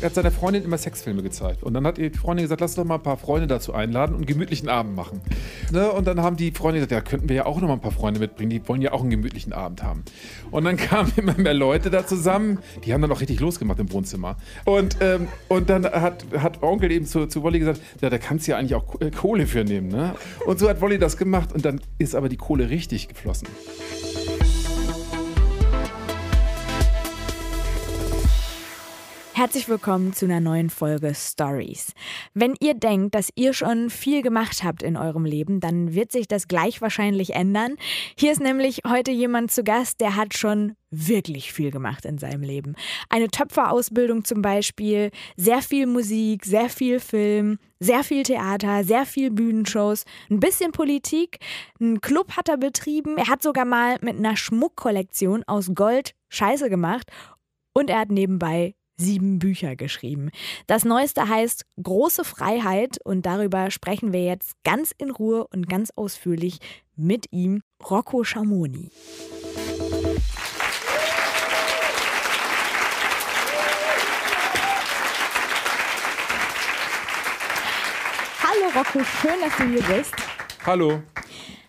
er hat seiner Freundin immer Sexfilme gezeigt. Und dann hat die Freundin gesagt, lass doch mal ein paar Freunde dazu einladen und einen gemütlichen Abend machen. Ne? Und dann haben die Freunde gesagt, ja, könnten wir ja auch noch mal ein paar Freunde mitbringen, die wollen ja auch einen gemütlichen Abend haben. Und dann kamen immer mehr Leute da zusammen, die haben dann auch richtig losgemacht im Wohnzimmer. Und, ähm, und dann hat, hat Onkel eben zu, zu Wolli gesagt, ja, da kannst du ja eigentlich auch äh, Kohle für nehmen. Ne? Und so hat Wolli das gemacht und dann ist aber die Kohle richtig geflossen. Herzlich willkommen zu einer neuen Folge Stories. Wenn ihr denkt, dass ihr schon viel gemacht habt in eurem Leben, dann wird sich das gleich wahrscheinlich ändern. Hier ist nämlich heute jemand zu Gast, der hat schon wirklich viel gemacht in seinem Leben. Eine Töpferausbildung zum Beispiel, sehr viel Musik, sehr viel Film, sehr viel Theater, sehr viel Bühnenshows, ein bisschen Politik, einen Club hat er betrieben, er hat sogar mal mit einer Schmuckkollektion aus Gold Scheiße gemacht und er hat nebenbei sieben Bücher geschrieben. Das neueste heißt Große Freiheit und darüber sprechen wir jetzt ganz in Ruhe und ganz ausführlich mit ihm, Rocco Schamoni. Hallo Rocco, schön, dass du hier bist. Hallo.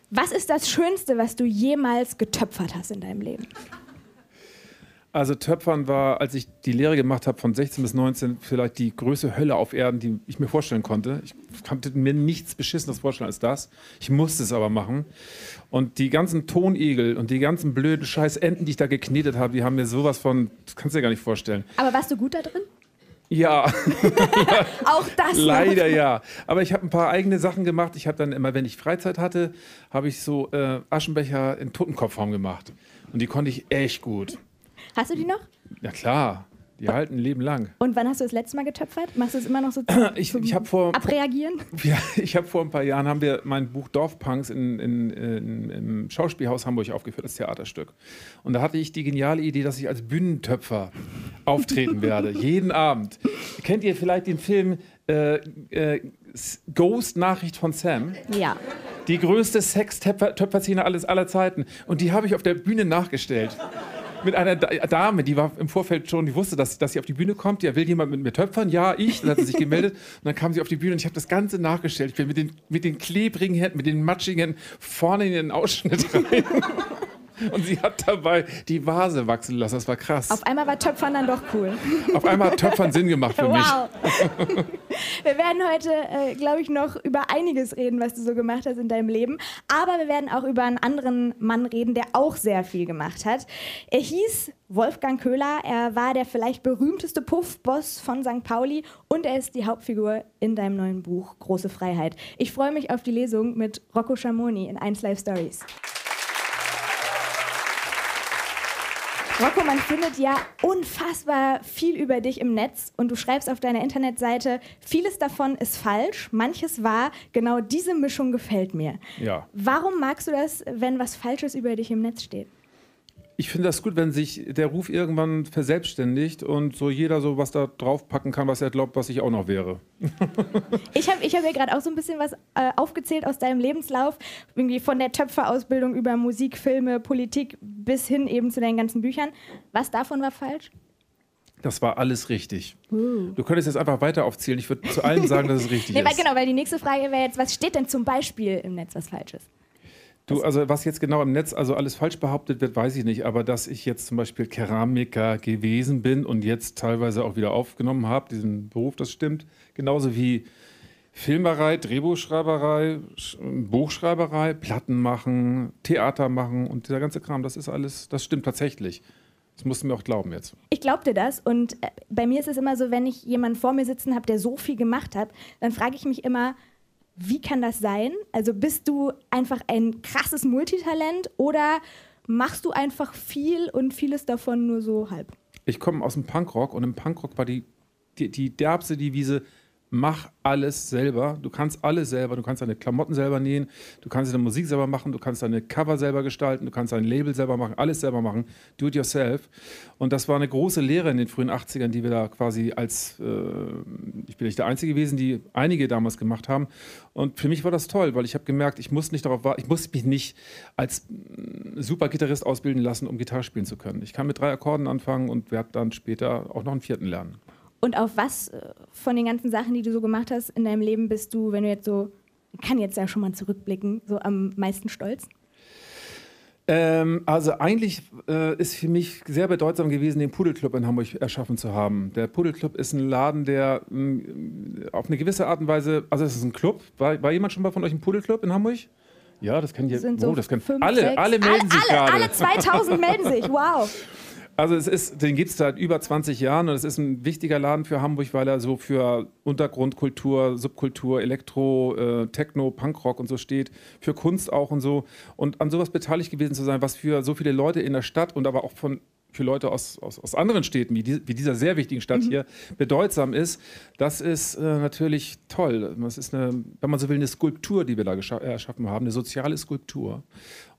Was ist das Schönste, was du jemals getöpfert hast in deinem Leben? Also Töpfern war, als ich die Lehre gemacht habe von 16 bis 19, vielleicht die größte Hölle auf Erden, die ich mir vorstellen konnte. Ich konnte mir nichts Beschissenes vorstellen als das. Ich musste es aber machen. Und die ganzen Tonigel und die ganzen blöden scheiß Enten, die ich da geknetet habe, die haben mir sowas von, das kannst du dir gar nicht vorstellen. Aber warst du gut da drin? Ja. Auch das. Leider ja. Aber ich habe ein paar eigene Sachen gemacht. Ich habe dann immer, wenn ich Freizeit hatte, habe ich so äh, Aschenbecher in Totenkopfform gemacht. Und die konnte ich echt gut. Hast du die noch? Ja klar, die halten ein Leben lang. Und wann hast du das letzte Mal getöpfert? Machst du es immer noch so ich, ich hab vor, abreagieren? Ja, ich habe vor ein paar Jahren haben wir mein Buch Dorfpunks in, in, in, im Schauspielhaus Hamburg aufgeführt, das Theaterstück. Und da hatte ich die geniale Idee, dass ich als Bühnentöpfer auftreten werde, jeden Abend. Kennt ihr vielleicht den Film äh, äh, Ghost Nachricht von Sam? Ja. Die größte Sex-Töpfer-Szene aller Zeiten. Und die habe ich auf der Bühne nachgestellt mit einer Dame, die war im Vorfeld schon, die wusste, dass, dass sie auf die Bühne kommt. Ja, will jemand mit mir töpfern? Ja, ich. Dann hat sie sich gemeldet und dann kam sie auf die Bühne und ich habe das Ganze nachgestellt. Ich bin mit den, mit den klebrigen Händen, mit den matschigen vorne in den Ausschnitt rein. Und sie hat dabei die Vase wachsen lassen. Das war krass. Auf einmal war Töpfern dann doch cool. Auf einmal hat Töpfern Sinn gemacht für mich. Wow. Wir werden heute, äh, glaube ich, noch über einiges reden, was du so gemacht hast in deinem Leben. Aber wir werden auch über einen anderen Mann reden, der auch sehr viel gemacht hat. Er hieß Wolfgang Köhler. Er war der vielleicht berühmteste Puffboss von St. Pauli und er ist die Hauptfigur in deinem neuen Buch Große Freiheit. Ich freue mich auf die Lesung mit Rocco Schamoni in 1 Live Stories. Rocco, man findet ja unfassbar viel über dich im Netz und du schreibst auf deiner Internetseite, vieles davon ist falsch, manches wahr, genau diese Mischung gefällt mir. Ja. Warum magst du das, wenn was Falsches über dich im Netz steht? Ich finde das gut, wenn sich der Ruf irgendwann verselbstständigt und so jeder so was da draufpacken kann, was er glaubt, was ich auch noch wäre. ich habe ich hab ja gerade auch so ein bisschen was äh, aufgezählt aus deinem Lebenslauf, irgendwie von der Töpferausbildung über Musik, Filme, Politik bis hin eben zu deinen ganzen Büchern. Was davon war falsch? Das war alles richtig. Uh. Du könntest jetzt einfach weiter aufzählen. Ich würde zu allem sagen, dass es richtig nee, ist. Weil, genau, weil die nächste Frage wäre jetzt, was steht denn zum Beispiel im Netz, was falsch ist? Du, also was jetzt genau im Netz also alles falsch behauptet wird, weiß ich nicht. Aber dass ich jetzt zum Beispiel Keramiker gewesen bin und jetzt teilweise auch wieder aufgenommen habe, diesen Beruf, das stimmt. Genauso wie Filmerei, Drehbuchschreiberei, Buchschreiberei, Platten machen, Theater machen und dieser ganze Kram, das ist alles, das stimmt tatsächlich. Das musst du mir auch glauben jetzt. Ich glaubte das und äh, bei mir ist es immer so, wenn ich jemanden vor mir sitzen habe, der so viel gemacht hat, dann frage ich mich immer, wie kann das sein? Also bist du einfach ein krasses Multitalent oder machst du einfach viel und vieles davon nur so halb? Ich komme aus dem Punkrock und im Punkrock war die, die, die derbste Devise, mach alles selber. Du kannst alles selber. Du kannst deine Klamotten selber nähen, du kannst deine Musik selber machen, du kannst deine Cover selber gestalten, du kannst dein Label selber machen, alles selber machen. Do it yourself. Und das war eine große Lehre in den frühen 80ern, die wir da quasi als, äh, ich bin nicht der Einzige gewesen, die einige damals gemacht haben. Und für mich war das toll, weil ich habe gemerkt, ich muss nicht darauf warten, ich muss mich nicht als mm, super Gitarrist ausbilden lassen, um Gitarre spielen zu können. Ich kann mit drei Akkorden anfangen und werde dann später auch noch einen vierten lernen. Und auf was äh, von den ganzen Sachen, die du so gemacht hast in deinem Leben, bist du, wenn du jetzt so, kann jetzt ja schon mal zurückblicken, so am meisten stolz? Ähm, also eigentlich äh, ist für mich sehr bedeutsam gewesen, den Pudelclub in Hamburg erschaffen zu haben. Der Pudelclub ist ein Laden, der mh, mm, auf eine gewisse Art und Weise, also es ist ein Club. War, war jemand schon mal von euch im Pudelclub in Hamburg? Ja, das kann Das hier. sind so oh, das kann fünf, alle, sechs, alle melden sich alle, gerade. alle 2000 melden sich, wow. Also es ist, den gibt es seit über 20 Jahren und es ist ein wichtiger Laden für Hamburg, weil er so für Untergrundkultur, Subkultur, Elektro, äh, Techno, Punkrock und so steht, für Kunst auch und so. Und an sowas beteiligt gewesen zu sein, was für so viele Leute in der Stadt und aber auch von für Leute aus, aus, aus anderen Städten, wie, die, wie dieser sehr wichtigen Stadt hier, bedeutsam ist, das ist äh, natürlich toll. Das ist eine, wenn man so will, eine Skulptur, die wir da äh, erschaffen haben, eine soziale Skulptur.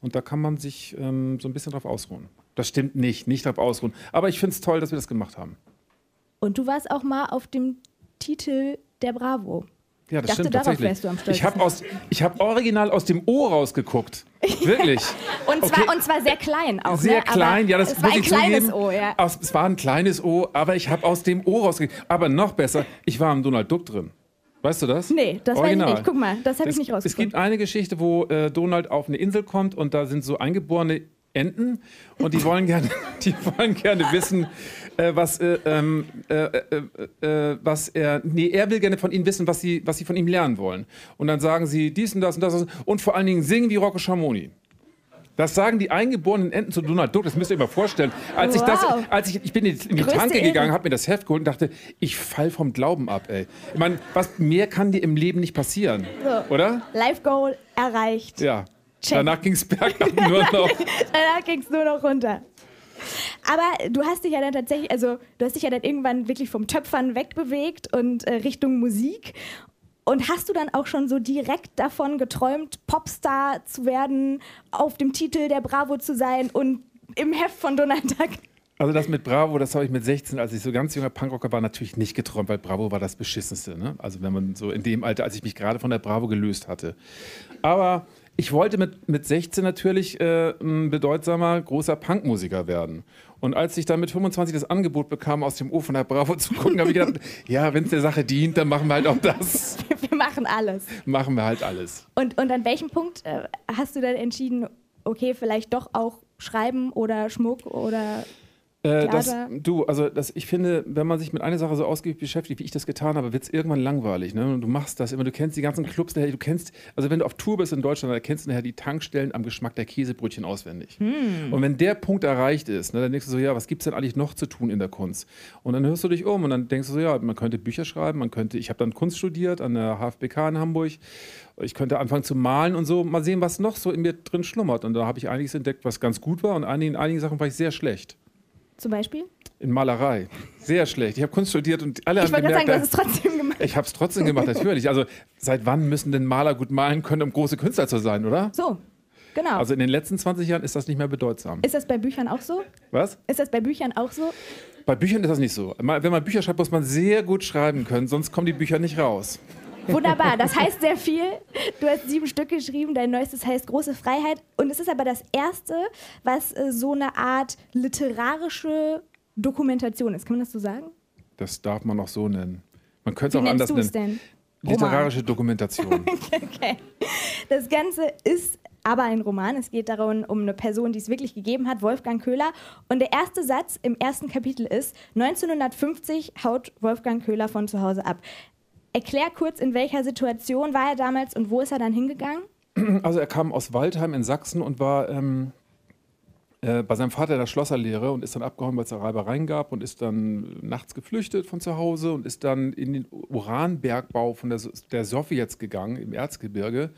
Und da kann man sich ähm, so ein bisschen drauf ausruhen. Das stimmt nicht, nicht drauf ausruhen. Aber ich finde es toll, dass wir das gemacht haben. Und du warst auch mal auf dem Titel der Bravo. Ja, das Dachte, stimmt tatsächlich. wärst du am ich stolzesten. habe aus, ich habe original aus dem O rausgeguckt. Wirklich. Und zwar, und zwar sehr klein auch. Sehr ne? klein, Aber ja, das es war ein ich kleines zugeben. O, ja. Aus, es war ein kleines O, aber ich habe aus dem O rausgekriegt. Aber noch besser, ich war im Donald Duck drin. Weißt du das? Nee, das weiß ich nicht. Guck mal, das habe ich Es- nicht Es rausgefunden. gibt eine Geschichte, wo äh, Donald auf eine Insel kommt und da sind so eingeborene Enten und die wollen gerne, die wollen gerne wissen, äh, was, äh, ähm, äh, äh, äh, was er, nee, er will gerne von ihnen wissen, was sie, was sie von ihm lernen wollen. Und dann sagen sie dies und das und das und vor allen Dingen singen wie Rocco Schamoni. Das sagen die eingeborenen Enten zu Donald Duck. Das müsst ihr euch mal vorstellen. Als ich das, Wow. als ich, ich bin in die, Größte Tanke gegangen, habe mir das Heft geholt und dachte, ich fall vom Glauben ab, ey. Ich meine, was mehr kann dir im Leben nicht passieren, So. oder? Live Goal erreicht. Ja. Check. Danach ging es bergab nur noch. Danach ging es nur noch runter. Aber du hast dich ja dann tatsächlich, also du hast dich ja dann irgendwann wirklich vom Töpfern wegbewegt und äh, Richtung Musik. Und hast du dann auch schon so direkt davon geträumt, Popstar zu werden, auf dem Titel der Bravo zu sein und im Heft von Donald Duck? Also das mit Bravo, das habe ich mit 16, als ich so ganz junger Punkrocker war, natürlich nicht geträumt, weil Bravo war das Beschissenste. Ne? Also wenn man so in dem Alter, als ich mich gerade von der Bravo gelöst hatte. Aber ich wollte mit, mit 16 natürlich äh, ein bedeutsamer, großer Punkmusiker werden. Und als ich dann mit 25 das Angebot bekam, aus dem O von der Bravo zu gucken, habe ich gedacht, ja, wenn es der Sache dient, dann machen wir halt auch das. Wir machen alles. machen wir halt alles. Und, und an welchem Punkt äh, hast du dann entschieden, okay, vielleicht doch auch schreiben oder Schmuck oder Äh, das, du, also das, ich finde, wenn man sich mit einer Sache so ausgiebig beschäftigt, wie ich das getan habe, wird es irgendwann langweilig. Ne? Du machst das immer, du kennst die ganzen Clubs, du kennst, also wenn du auf Tour bist in Deutschland, dann kennst du nachher die Tankstellen am Geschmack der Käsebrötchen auswendig. Hm. Und wenn der Punkt erreicht ist, ne, dann denkst du so, ja, was gibt es denn eigentlich noch zu tun in der Kunst? Und dann hörst du dich um und dann denkst du so, ja, man könnte Bücher schreiben, man könnte, ich habe dann Kunst studiert an der HFBK in Hamburg. Ich könnte anfangen zu malen und so, mal sehen, was noch so in mir drin schlummert. Und da habe ich einiges entdeckt, was ganz gut war und einigen, in einigen Sachen war ich sehr schlecht. Zum Beispiel? In Malerei. Sehr schlecht. Ich habe Kunst studiert und alle Ich haben wollte gerade sagen, gemerkt, du hast es trotzdem gemacht. ich habe es trotzdem gemacht, natürlich. Also seit wann müssen denn Maler gut malen können, um große Künstler zu sein, oder? So, genau. Also in den letzten 20 Jahren ist das nicht mehr bedeutsam. ist das bei Büchern auch so? Was? Ist das bei Büchern auch so? Bei Büchern ist das nicht so. Wenn man Bücher schreibt, muss man sehr gut schreiben können, sonst kommen die Bücher nicht raus. Wunderbar, das heißt sehr viel. Du hast sieben Stück geschrieben, dein neuestes heißt Große Freiheit. Und es ist aber das erste, was äh, so eine Art literarische Dokumentation ist. Kann man das so sagen? Das darf man auch so nennen. Man könnte es auch anders nennen. denn? Literarische Dokumentation. Okay. Das Ganze ist aber ein Roman. Es geht darum, um eine Person, die es wirklich gegeben hat, Wolfgang Köhler. Und der erste Satz im ersten Kapitel ist: 1950 haut Wolfgang Köhler von zu Hause ab. Erklär kurz, in welcher Situation war er damals und wo ist er dann hingegangen? Also er kam aus Waldheim in Sachsen und war ähm, äh, bei seinem Vater der Schlosserlehre und ist dann abgehauen, weil es da Reibereien gab und ist dann nachts geflüchtet von zu Hause und ist dann in den Uranbergbau von der, der Sowjets gegangen im Erzgebirge.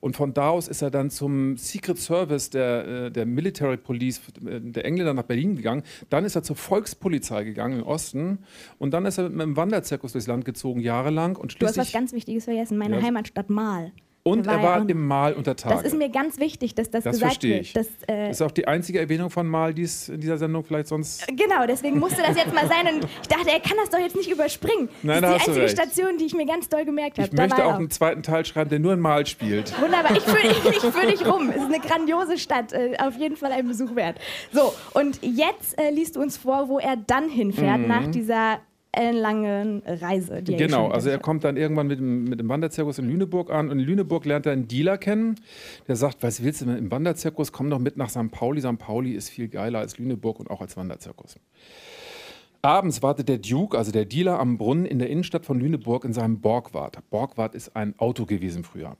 Und von da aus ist er dann zum Secret Service der, äh, der Military Police äh, der Engländer nach Berlin gegangen. Dann ist er zur Volkspolizei gegangen im Osten und dann ist er mit einem Wanderzirkus durchs Land gezogen, jahrelang. Und Du hast was ganz Wichtiges vergessen: meine Ja. Heimatstadt Mal. Und Da er ja war noch- im Mal unter Tage. Das ist mir ganz wichtig, dass das, Das gesagt verstehe wird. ich. Das, äh, Das ist auch die einzige Erwähnung von Mal, die es in dieser Sendung vielleicht sonst. Genau, deswegen musste das jetzt mal sein. Und ich dachte, er kann das doch jetzt nicht überspringen. Nein, das da ist die einzige. Station, die ich mir ganz doll gemerkt habe. Ich Da möchte war auch einen zweiten Teil schreiben, der nur in Mal spielt. Wunderbar, ich fühle ich fühl dich rum. Es ist eine grandiose Stadt, äh, auf jeden Fall ein Besuch wert. So, und jetzt äh, liest du uns vor, wo er dann hinfährt Mhm. nach dieser ellenlangen Reise. Genau, also er kommt dann irgendwann mit dem, mit dem Wanderzirkus in Lüneburg an und in Lüneburg lernt er einen Dealer kennen, der sagt, was willst du im Wanderzirkus, komm doch mit nach St. Pauli. St. Pauli ist viel geiler als Lüneburg und auch als Wanderzirkus. Abends wartet der Duke, also der Dealer, am Brunnen in der Innenstadt von Lüneburg in seinem Borgwart. Borgwart ist ein Auto gewesen früher.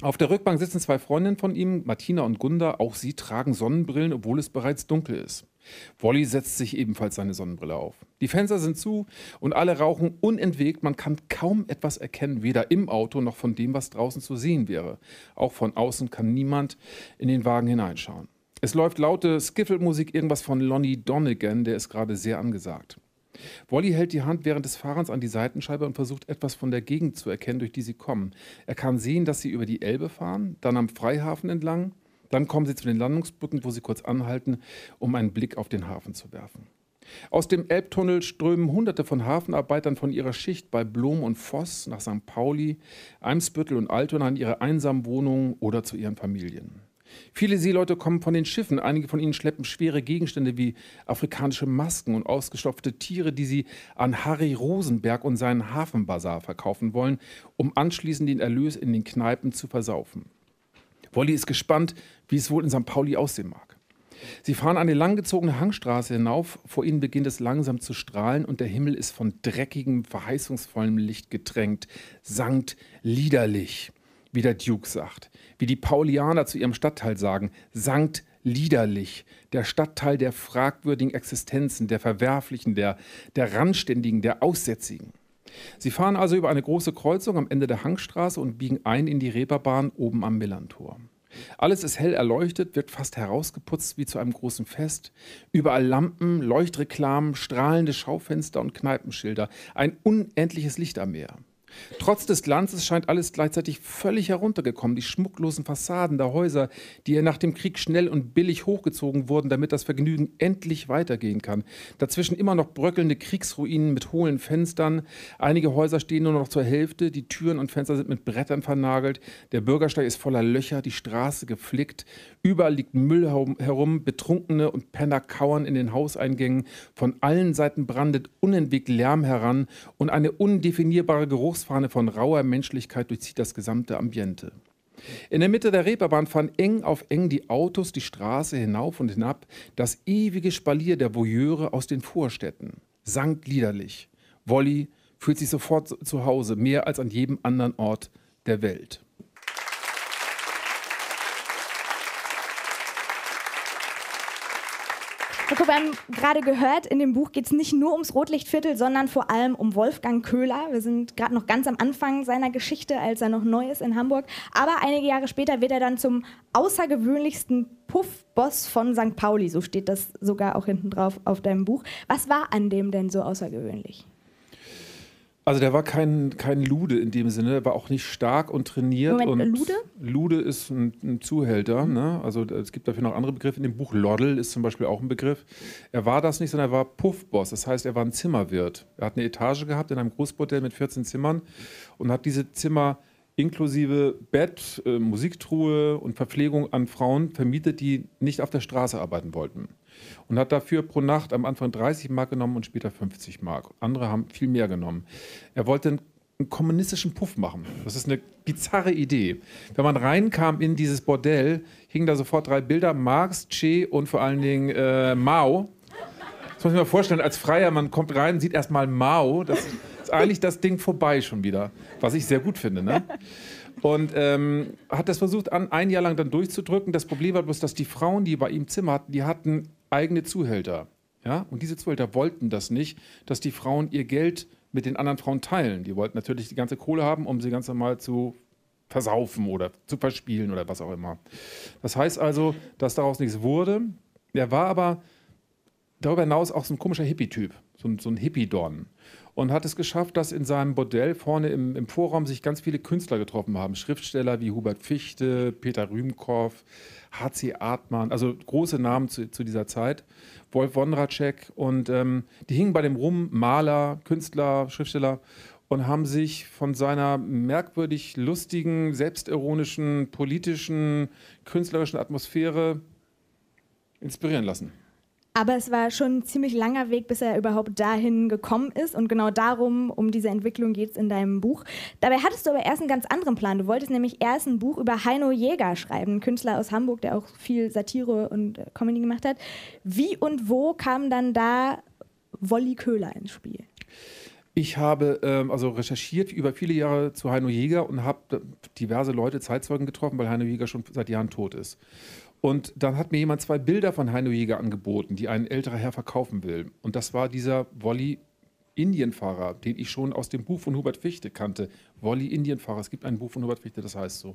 Auf der Rückbank sitzen zwei Freundinnen von ihm, Martina und Gunda. Auch sie tragen Sonnenbrillen, obwohl es bereits dunkel ist. Wolli setzt sich ebenfalls seine Sonnenbrille auf. Die Fenster sind zu und alle rauchen unentwegt. Man kann kaum etwas erkennen, weder im Auto noch von dem, was draußen zu sehen wäre. Auch von außen kann niemand in den Wagen hineinschauen. Es läuft laute Skiffle-Musik, irgendwas von Lonnie Donegan, der ist gerade sehr angesagt. Wolli hält die Hand während des Fahrens an die Seitenscheibe und versucht etwas von der Gegend zu erkennen, durch die sie kommen. Er kann sehen, dass sie über die Elbe fahren, dann am Freihafen entlang, dann kommen sie zu den Landungsbrücken, wo sie kurz anhalten, um einen Blick auf den Hafen zu werfen. Aus dem Elbtunnel strömen Hunderte von Hafenarbeitern von ihrer Schicht bei Blom und Voss nach St. Pauli, Eimsbüttel und Altona in ihre einsamen Wohnungen oder zu ihren Familien. Viele Seeleute kommen von den Schiffen. Einige von ihnen schleppen schwere Gegenstände wie afrikanische Masken und ausgestopfte Tiere, die sie an Harry Rosenberg und seinen Hafenbazar verkaufen wollen, um anschließend den Erlös in den Kneipen zu versaufen. Wolli ist gespannt, wie es wohl in St. Pauli aussehen mag. Sie fahren eine langgezogene Hangstraße hinauf, vor ihnen beginnt es langsam zu strahlen und der Himmel ist von dreckigem, verheißungsvollem Licht getränkt, sankt liederlich wie der Duke sagt, wie die Paulianer zu ihrem Stadtteil sagen, Sankt Liederlich, der Stadtteil der fragwürdigen Existenzen, der Verwerflichen, der, der Randständigen, der Aussätzigen. Sie fahren also über eine große Kreuzung am Ende der Hangstraße und biegen ein in die Reeperbahn oben am Millantor. Alles ist hell erleuchtet, wird fast herausgeputzt wie zu einem großen Fest. Überall Lampen, Leuchtreklamen, strahlende Schaufenster und Kneipenschilder. Ein unendliches Licht am Meer. Trotz des Glanzes scheint alles gleichzeitig völlig heruntergekommen. Die schmucklosen Fassaden der Häuser, die ja nach dem Krieg schnell und billig hochgezogen wurden, damit das Vergnügen endlich weitergehen kann. Dazwischen immer noch bröckelnde Kriegsruinen mit hohlen Fenstern. Einige Häuser stehen nur noch zur Hälfte. Die Türen und Fenster sind mit Brettern vernagelt. Der Bürgersteig ist voller Löcher, die Straße geflickt. Überall liegt Müll herum. Betrunkene und Penner kauern in den Hauseingängen. Von allen Seiten brandet unentwegt Lärm heran und eine undefinierbare Geruchs Geruchsfahne von rauer Menschlichkeit durchzieht das gesamte Ambiente. In der Mitte der Reeperbahn fahren eng auf eng die Autos die Straße hinauf und hinab, das ewige Spalier der Voyeure aus den Vorstädten. Sankt liederlich. Wolli fühlt sich sofort zu Hause, mehr als an jedem anderen Ort der Welt. Wir haben gerade gehört, in dem Buch geht es nicht nur ums Rotlichtviertel, sondern vor allem um Wolfgang Köhler. Wir sind gerade noch ganz am Anfang seiner Geschichte, als er noch neu ist in Hamburg. Aber einige Jahre später wird er dann zum außergewöhnlichsten Puff-Boss von St. Pauli. So steht das sogar auch hinten drauf auf deinem Buch. Was war an dem denn so außergewöhnlich? Also der war kein, kein Lude in dem Sinne, war auch nicht stark und trainiert. Moment, und Lude? Lude ist ein, ein Zuhälter. Mhm. Ne? Also es gibt dafür noch andere Begriffe. In dem Buch Loddel ist zum Beispiel auch ein Begriff. Er war das nicht, sondern er war Puffboss. Das heißt, er war ein Zimmerwirt. Er hat eine Etage gehabt in einem Großbordell mit 14 Zimmern und hat diese Zimmer inklusive Bett, äh, Musiktruhe und Verpflegung an Frauen vermietet, die nicht auf der Straße arbeiten wollten und hat dafür pro Nacht am Anfang 30 Mark genommen und später 50 Mark. Andere haben viel mehr genommen. Er wollte einen, kommunistischen Puff machen. Das ist eine bizarre Idee. Wenn man reinkam in dieses Bordell, hingen da sofort drei Bilder: Marx, Che und vor allen Dingen äh, Mao. Das muss sich mal vorstellen, als Freier, man kommt rein, sieht erstmal Mao. Das ist eigentlich das Ding vorbei schon wieder. Was ich sehr gut finde. Ne? Und ähm, hat das versucht, an, ein Jahr lang dann durchzudrücken. Das Problem war bloß, dass die Frauen, die bei ihm Zimmer hatten, die hatten eigene Zuhälter. Ja? Und diese Zuhälter wollten das nicht, dass die Frauen ihr Geld mit den anderen Frauen teilen. Die wollten natürlich die ganze Kohle haben, um sie ganz normal zu versaufen oder zu verspielen oder was auch immer. Das heißt also, dass daraus nichts wurde. Er war aber darüber hinaus auch so ein komischer Hippie-Typ, so, so ein Hippie-Don und hat es geschafft, dass in seinem Bordell vorne im, im Vorraum sich ganz viele Künstler getroffen haben. Schriftsteller wie Hubert Fichte, Peter Rühmkow, H.C. Artmann, also große Namen zu, zu dieser Zeit. Wolf Wondracek und ähm, die hingen bei dem rum, Maler, Künstler, Schriftsteller und haben sich von seiner merkwürdig lustigen, selbstironischen, politischen, künstlerischen Atmosphäre inspirieren lassen. Aber es war schon ein ziemlich langer Weg, bis er überhaupt dahin gekommen ist. Und genau darum, um diese Entwicklung geht es in deinem Buch. Dabei hattest du aber erst einen ganz anderen Plan. Du wolltest nämlich erst ein Buch über Heino Jäger schreiben, ein Künstler aus Hamburg, der auch viel Satire und äh, Comedy gemacht hat. Wie und wo kam dann da Wolli Köhler ins Spiel? Ich habe ähm, also recherchiert über viele Jahre zu Heino Jäger und habe diverse Leute, Zeitzeugen getroffen, weil Heino Jäger schon seit Jahren tot ist. Und dann hat mir jemand zwei Bilder von Heino Jäger angeboten, die ein älterer Herr verkaufen will. Und das war dieser Wolli Indienfahrer, den ich schon aus dem Buch von Hubert Fichte kannte. Wolli Indienfahrer. Es gibt ein Buch von Hubert Fichte, das heißt so.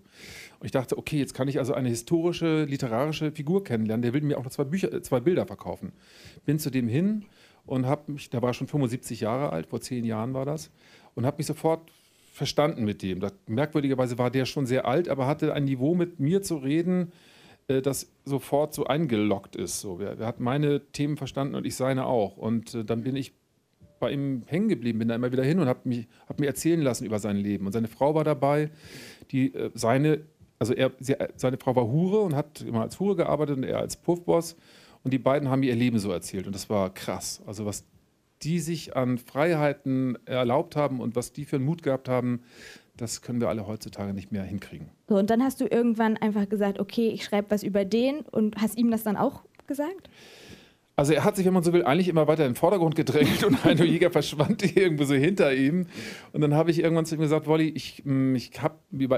Und ich dachte, okay, jetzt kann ich also eine historische, literarische Figur kennenlernen. Der will mir auch noch zwei, Bücher, zwei Bilder verkaufen. Bin zu dem hin und habe mich, der war schon 75 Jahre alt, vor zehn Jahren war das, und habe mich sofort verstanden mit dem. Merkwürdigerweise war der schon sehr alt, aber hatte ein Niveau mit mir zu reden, äh, das sofort so eingeloggt ist. So, er, er, hat meine Themen verstanden und ich seine auch. Und äh, dann bin ich bei ihm hängen geblieben, bin da immer wieder hin und habe hab mir erzählen lassen über sein Leben. Und seine Frau war dabei, die äh, seine, also er, sie, seine Frau war Hure und hat immer als Hure gearbeitet und er als Puffboss. Und die beiden haben ihr Leben so erzählt. Und das war krass. Also was die sich an Freiheiten erlaubt haben und was die für einen Mut gehabt haben, das können wir alle heutzutage nicht mehr hinkriegen. So, und dann hast du irgendwann einfach gesagt, okay, ich schreibe was über den und hast ihm das dann auch gesagt? Also er hat sich, wenn man so will, eigentlich immer weiter in den Vordergrund gedrängt und Heino Jäger verschwand irgendwo so hinter ihm. Und dann habe ich irgendwann zu ihm gesagt, Wolli, ich, mm, ich habe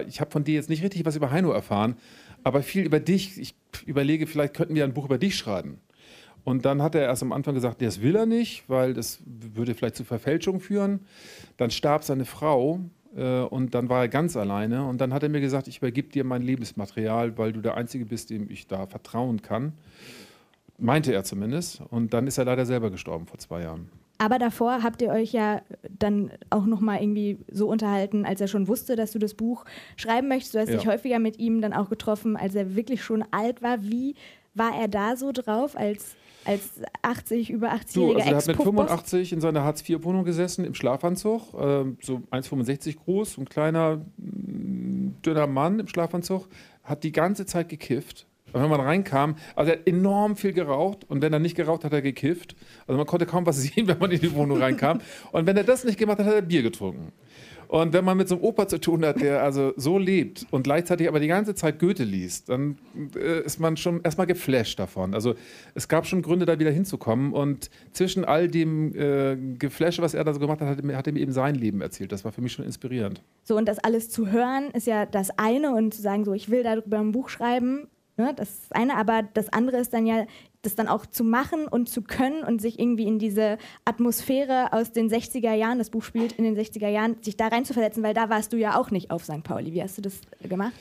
ich hab von dir jetzt nicht richtig was über Heino erfahren, aber viel über dich. Ich überlege, vielleicht könnten wir ein Buch über dich schreiben. Und dann hat er erst am Anfang gesagt, das will er nicht, weil das würde vielleicht zu Verfälschung führen. Dann starb seine Frau und dann war er ganz alleine. Und dann hat er mir gesagt, ich übergebe dir mein Lebensmaterial, weil du der Einzige bist, dem ich da vertrauen kann. Meinte er zumindest. Und dann ist er leider selber gestorben vor zwei Jahren. Aber davor habt ihr euch ja dann auch noch mal irgendwie so unterhalten, als er schon wusste, dass du das Buch schreiben möchtest. Du hast ja. dich häufiger mit ihm dann auch getroffen, als er wirklich schon alt war. Wie war er da so drauf als als 80, über 80-jähriger also Er hat mit 85 in seiner Hartz-IV-Wohnung gesessen, im Schlafanzug, äh, so 1,65 groß, ein kleiner, mm, dünner Mann im Schlafanzug, hat die ganze Zeit gekifft. Und wenn man reinkam, also er hat enorm viel geraucht und wenn er nicht geraucht hat, hat er gekifft. Also man konnte kaum was sehen, wenn man in die Wohnung reinkam. Und wenn er das nicht gemacht hat, hat er Bier getrunken. Und wenn man mit so einem Opa zu tun hat, der also so lebt und gleichzeitig aber die ganze Zeit Goethe liest, dann äh, ist man schon erstmal geflasht davon. Also es gab schon Gründe, da wieder hinzukommen. Und zwischen all dem äh, Geflash, was er da so gemacht hat, hat, hat er mir eben sein Leben erzählt. Das war für mich schon inspirierend. So, und das alles zu hören, ist ja das eine und zu sagen, so, ich will darüber ein Buch schreiben, Ne, das ist eine, aber das andere ist dann ja, das dann auch zu machen und zu können und sich irgendwie in diese Atmosphäre aus den 60er Jahren, das Buch spielt in den 60er Jahren, sich da reinzuversetzen, weil da warst du ja auch nicht auf St. Pauli. Wie hast du das gemacht?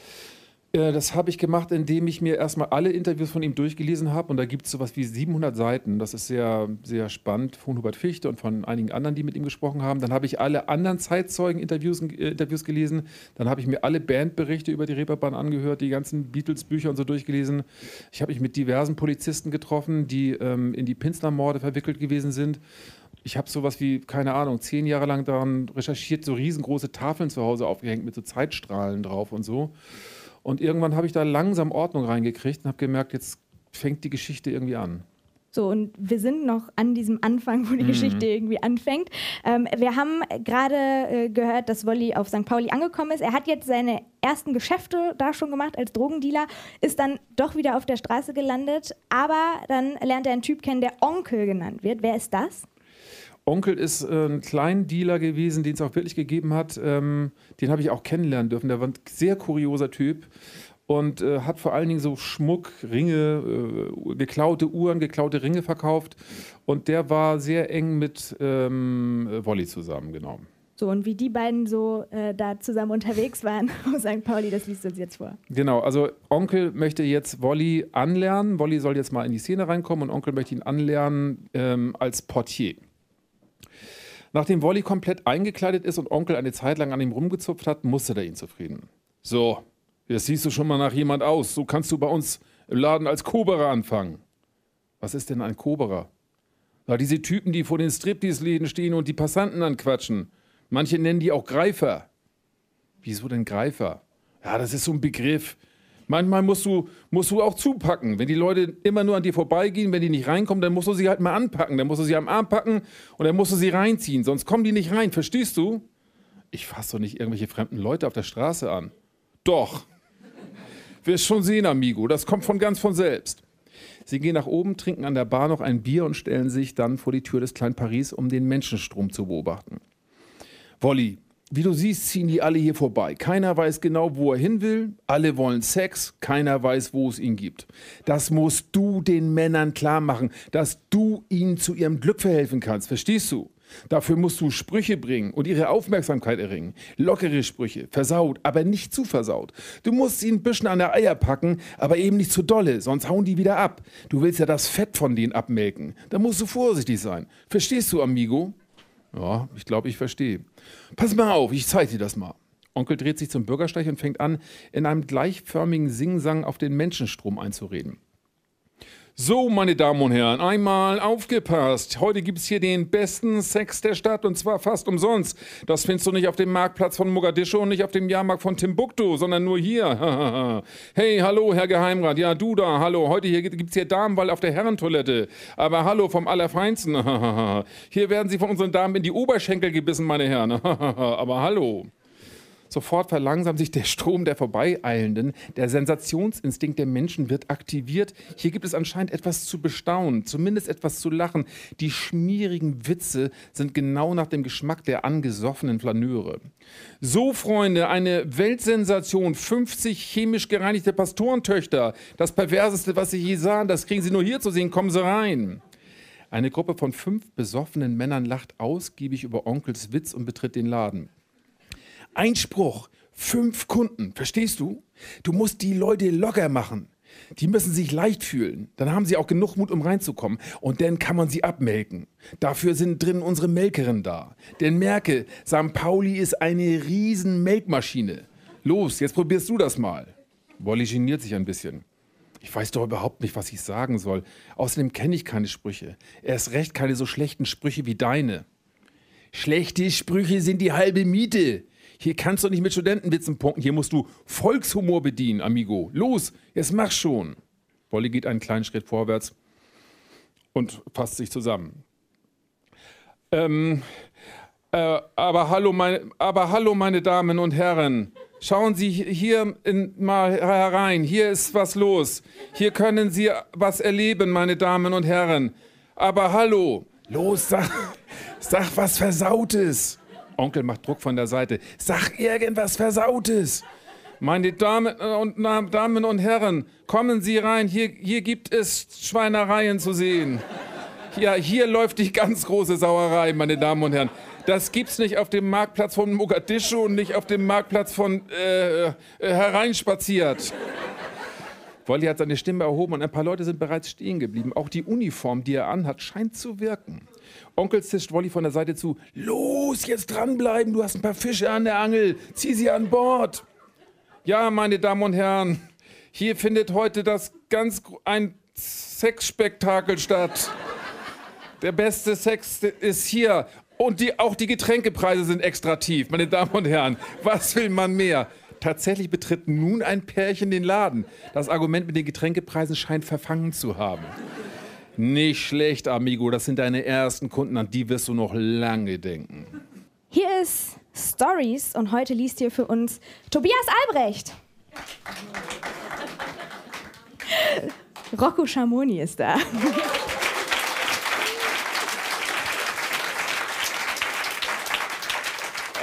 Äh, das habe ich gemacht, indem ich mir erstmal alle Interviews von ihm durchgelesen habe. Und da gibt es sowas wie 700 Seiten. Das ist sehr, sehr spannend von Hubert Fichte und von einigen anderen, die mit ihm gesprochen haben. Dann habe ich alle anderen Zeitzeugen-Interviews äh, Interviews gelesen. Dann habe ich mir alle Bandberichte über die Reeperbahn angehört, die ganzen Beatles-Bücher und so durchgelesen. Ich habe mich mit diversen Polizisten getroffen, die ähm, in die Pinsler-Morde verwickelt gewesen sind. Ich habe sowas wie, keine Ahnung, zehn Jahre lang daran recherchiert, so riesengroße Tafeln zu Hause aufgehängt mit so Zeitstrahlen drauf und so. Und irgendwann habe ich da langsam Ordnung reingekriegt und habe gemerkt, jetzt fängt die Geschichte irgendwie an. So, und wir sind noch an diesem Anfang, wo die mhm. Geschichte irgendwie anfängt. Ähm, wir haben gerade äh, gehört, dass Wolli auf St. Pauli angekommen ist. Er hat jetzt seine ersten Geschäfte da schon gemacht als Drogendealer, ist dann doch wieder auf der Straße gelandet, aber dann lernt er einen Typ kennen, der Onkel genannt wird. Wer ist das? Onkel ist äh, ein Kleindealer gewesen, den es auch wirklich gegeben hat. Ähm, den habe ich auch kennenlernen dürfen. Der war ein sehr kurioser Typ und äh, hat vor allen Dingen so Schmuck, Ringe, äh, geklaute Uhren, geklaute Ringe verkauft. Und der war sehr eng mit ähm, Wolli zusammen, genau. So, und wie die beiden so äh, da zusammen unterwegs waren aus St. Pauli, das liest du uns jetzt vor. Genau, also Onkel möchte jetzt Wolli anlernen. Wolli soll jetzt mal in die Szene reinkommen und Onkel möchte ihn anlernen ähm, als Portier. Nachdem Wolli komplett eingekleidet ist und Onkel eine Zeit lang an ihm rumgezupft hat, musste er ihn zufrieden. So, jetzt siehst du schon mal nach jemand aus. So kannst du bei uns im Laden als Koberer anfangen. Was ist denn ein Koberer? Ja, diese Typen, die vor den Striptease-Läden stehen und die Passanten anquatschen. Manche nennen die auch Greifer. Wieso denn Greifer? Ja, das ist so ein Begriff. Manchmal musst du, musst du auch zupacken. Wenn die Leute immer nur an dir vorbeigehen, wenn die nicht reinkommen, dann musst du sie halt mal anpacken. Dann musst du sie am Arm packen und dann musst du sie reinziehen. Sonst kommen die nicht rein. Verstehst du? Ich fasse doch nicht irgendwelche fremden Leute auf der Straße an. Doch. Wirst schon sehen, Amigo. Das kommt von ganz von selbst. Sie gehen nach oben, trinken an der Bar noch ein Bier und stellen sich dann vor die Tür des kleinen Paris, um den Menschenstrom zu beobachten. Wolli, wie du siehst, ziehen die alle hier vorbei. Keiner weiß genau, wo er hin will. Alle wollen Sex. Keiner weiß, wo es ihn gibt. Das musst du den Männern klar machen, dass du ihnen zu ihrem Glück verhelfen kannst. Verstehst du? Dafür musst du Sprüche bringen und ihre Aufmerksamkeit erringen. Lockere Sprüche, versaut, aber nicht zu versaut. Du musst sie ein bisschen an der Eier packen, aber eben nicht zu dolle, sonst hauen die wieder ab. Du willst ja das Fett von denen abmelken. Da musst du vorsichtig sein. Verstehst du, Amigo? Ja, ich glaube, ich verstehe. Pass mal auf, ich zeige dir das mal. Onkel dreht sich zum Bürgersteig und fängt an, in einem gleichförmigen Singsang auf den Menschenstrom einzureden. So, meine Damen und Herren, einmal aufgepasst. Heute gibt es hier den besten Sex der Stadt und zwar fast umsonst. Das findest du nicht auf dem Marktplatz von Mogadischu und nicht auf dem Jahrmarkt von Timbuktu, sondern nur hier. hey, hallo, Herr Geheimrat. Ja, du da, hallo. Heute hier gibt es hier Damenwahl auf der Herrentoilette. Aber hallo vom Allerfeinsten. hier werden Sie von unseren Damen in die Oberschenkel gebissen, meine Herren. Aber hallo. Sofort verlangsamt sich der Strom der Vorbeieilenden. Der Sensationsinstinkt der Menschen wird aktiviert. Hier gibt es anscheinend etwas zu bestaunen, zumindest etwas zu lachen. Die schmierigen Witze sind genau nach dem Geschmack der angesoffenen Flaneure. So, Freunde, eine Weltsensation. 50 chemisch gereinigte Pastorentöchter. Das perverseste, was Sie je sahen, das kriegen Sie nur hier zu sehen. Kommen Sie rein. Eine Gruppe von fünf besoffenen Männern lacht ausgiebig über Onkels Witz und betritt den Laden. Einspruch, fünf Kunden, verstehst du? Du musst die Leute locker machen. Die müssen sich leicht fühlen. Dann haben sie auch genug Mut, um reinzukommen. Und dann kann man sie abmelken. Dafür sind drin unsere Melkerinnen da. Denn merke, St. Pauli ist eine riesen Melkmaschine. Los, jetzt probierst du das mal. Wolli geniert sich ein bisschen. Ich weiß doch überhaupt nicht, was ich sagen soll. Außerdem kenne ich keine Sprüche. Erst recht keine so schlechten Sprüche wie deine. Schlechte Sprüche sind die halbe Miete. Hier kannst du nicht mit Studentenwitzen punkten. Hier musst du Volkshumor bedienen, Amigo. Los, jetzt mach schon. Wolli geht einen kleinen Schritt vorwärts und fasst sich zusammen. Ähm, äh, aber, hallo meine, aber hallo, meine Damen und Herren. Schauen Sie hier in, mal herein. Hier ist was los. Hier können Sie was erleben, meine Damen und Herren. Aber hallo. Los, sag, sag was Versautes. Onkel macht Druck von der Seite. Sag irgendwas Versautes. Meine Damen und, Damen und Herren, kommen Sie rein. Hier, hier gibt es Schweinereien zu sehen. Ja, hier läuft die ganz große Sauerei, meine Damen und Herren. Das gibt's nicht auf dem Marktplatz von Mogadischu und nicht auf dem Marktplatz von äh, äh, hereinspaziert. Wolli hat seine Stimme erhoben und ein paar Leute sind bereits stehen geblieben. Auch die Uniform, die er anhat, scheint zu wirken. Onkel zischt Wolli von der Seite zu. Los, jetzt dranbleiben, du hast ein paar Fische an der Angel. Zieh sie an Bord. Ja, meine Damen und Herren, hier findet heute das ganz ein Sexspektakel statt. Der beste Sex ist hier. Und die, auch die Getränkepreise sind extra tief, meine Damen und Herren. Was will man mehr? Tatsächlich betritt nun ein Pärchen den Laden. Das Argument mit den Getränkepreisen scheint verfangen zu haben. Nicht schlecht, Amigo. Das sind deine ersten Kunden, an die wirst du noch lange denken. Hier ist Stories und heute liest hier für uns Tobias Albrecht. Rocco Schamoni ist da.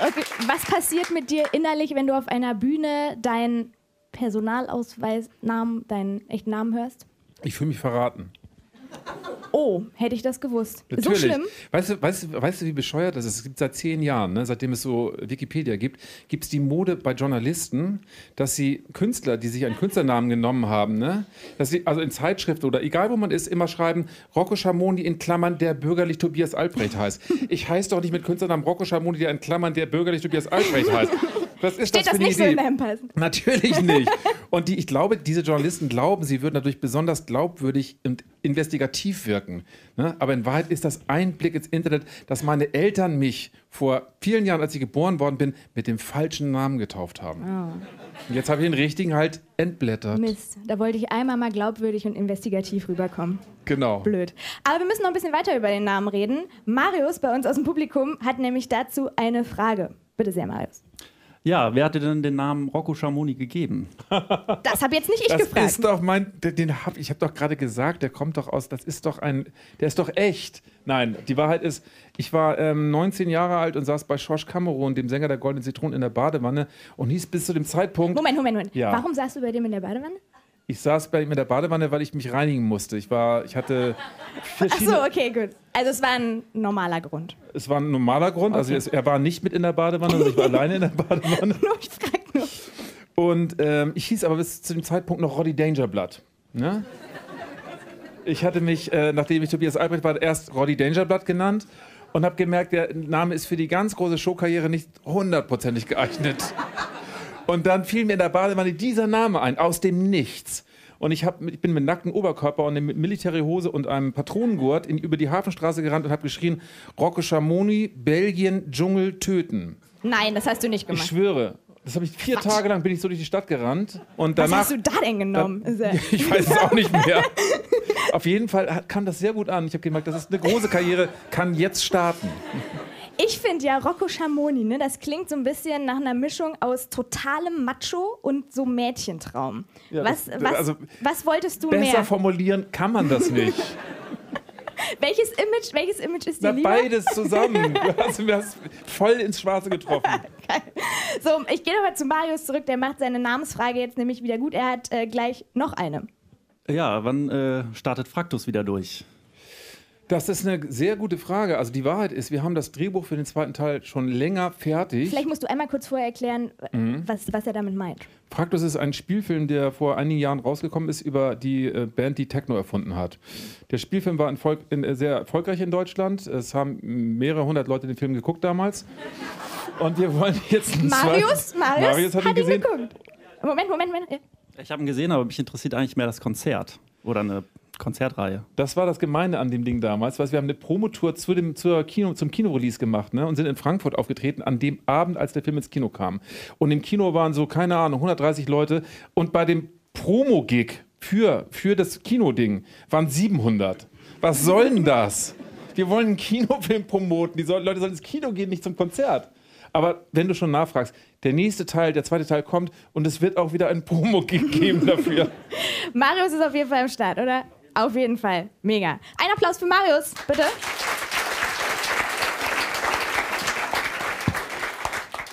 Okay, was passiert mit dir innerlich, wenn du auf einer Bühne deinen Personalausweisnamen, deinen echten Namen hörst? Ich fühle mich verraten. Oh, hätte ich das gewusst. Natürlich. So schlimm? Weißt du, weißt, du, weißt du, wie bescheuert das ist? Es gibt seit zehn Jahren, ne, seitdem es so Wikipedia gibt, gibt es die Mode bei Journalisten, dass sie Künstler, die sich einen Künstlernamen genommen haben, ne, dass sie also in Zeitschriften oder egal wo man ist, immer schreiben, Rocco Schamoni in Klammern, der bürgerlich Tobias Albrecht heißt. Ich heiße doch nicht mit Künstlernamen Rocco Schamoni, der in Klammern, der bürgerlich Tobias Albrecht heißt. Das ist Steht das, das nicht Idee. so in deinem Pass? Natürlich nicht. Und die, ich glaube, diese Journalisten glauben, sie würden dadurch besonders glaubwürdig und investigativ wirken. Ne? Aber in Wahrheit ist das ein Blick ins Internet, dass meine Eltern mich vor vielen Jahren, als ich geboren worden bin, mit dem falschen Namen getauft haben. Oh. Und jetzt habe ich den richtigen halt entblättert. Mist, da wollte ich einmal mal glaubwürdig und investigativ rüberkommen. Genau. Blöd. Aber wir müssen noch ein bisschen weiter über den Namen reden. Marius bei uns aus dem Publikum hat nämlich dazu eine Frage. Bitte sehr, Marius. Ja, wer hat dir denn den Namen Rocco Schamoni gegeben? Das habe jetzt nicht ich das gefragt. Das ist doch mein, den hab, ich habe doch gerade gesagt, der kommt doch aus, das ist doch ein, der ist doch echt. Nein, die Wahrheit ist, ich war ähm, 19 Jahre alt und saß bei Schorsch Cameron, dem Sänger der Goldenen Zitronen, in der Badewanne und hieß bis zu dem Zeitpunkt. Moment, Moment, Moment. Ja. Warum saßt du bei dem in der Badewanne? Ich saß bei ihm in der Badewanne, weil ich mich reinigen musste. Ich war, ich hatte verschiedene. Ach so, okay, gut. Also es war ein normaler Grund. Es war ein normaler Grund. Also okay. Also er war nicht mit in der Badewanne, sondern ich war alleine in der Badewanne. ich frag nur. Und ähm, ich hieß aber bis zu dem Zeitpunkt noch Roddy Dangerblood. Ne? Ich hatte mich, äh, nachdem ich Tobias Albrecht war, erst Roddy Dangerblood genannt und habe gemerkt, der Name ist für die ganz große Showkarriere nicht hundertprozentig geeignet. Und dann fiel mir in der Badewanne dieser Name ein, aus dem Nichts. Und ich, hab, ich bin mit nacktem Oberkörper und mit Militärhose und einem Patronengurt in, über die Hafenstraße gerannt und habe geschrien: Rocco Schamoni, Belgien, Dschungel, töten. Nein, das hast du nicht gemacht. Ich schwöre. Das habe ich vier Quatsch. Tage lang bin ich so durch die Stadt gerannt und danach. Was hast du da denn genommen? Da, ich weiß es auch nicht mehr. Auf jeden Fall kam das sehr gut an. Ich habe gemerkt, das ist eine große Karriere, kann jetzt starten. Ich finde ja Rocco Schamoni, ne, das klingt so ein bisschen nach einer Mischung aus totalem Macho und so Mädchentraum. Ja, was, das, was, also, was wolltest du besser mehr? Besser formulieren kann man das nicht. welches, Image, welches Image ist dir Na, lieber? Beides zusammen. Du hast, du hast voll ins Schwarze getroffen. so, ich gehe nochmal zu Marius zurück. Der macht seine Namensfrage jetzt nämlich wieder gut. Er hat äh, gleich noch eine. Ja, wann äh, startet Fraktus wieder durch? Das ist eine sehr gute Frage. Also die Wahrheit ist, wir haben das Drehbuch für den zweiten Teil schon länger fertig. Vielleicht musst du einmal kurz vorher erklären, mhm. was, was er damit meint. Fraktus ist ein Spielfilm, der vor einigen Jahren rausgekommen ist über die äh, Band, die Techno erfunden hat. Der Spielfilm war Volk, in, äh, sehr erfolgreich in Deutschland. Es haben mehrere hundert Leute den Film geguckt damals. Und wir wollen jetzt einen Marius, Marius, Marius hat, hat ihn gesehen. Geguckt. Moment, Moment, Moment. Ich habe ihn gesehen, aber mich interessiert eigentlich mehr das Konzert oder eine Konzertreihe. Das war das Gemeine an dem Ding damals, weil wir haben eine Promotour zu dem, zur Kino, zum Kinorelease gemacht ne, und sind in Frankfurt aufgetreten an dem Abend, als der Film ins Kino kam. Und im Kino waren so, keine Ahnung, 130 Leute und bei dem Promo-Gig für, für das Kinoding waren 700. Was soll denn das? Wir wollen einen Kinofilm promoten. Die Leute sollen ins Kino gehen, nicht zum Konzert. Aber wenn du schon nachfragst, der nächste Teil, der zweite Teil kommt und es wird auch wieder ein Promo geben dafür. Marius ist auf jeden Fall im Start, oder? Auf jeden Fall. Mega. Ein Applaus für Marius, bitte.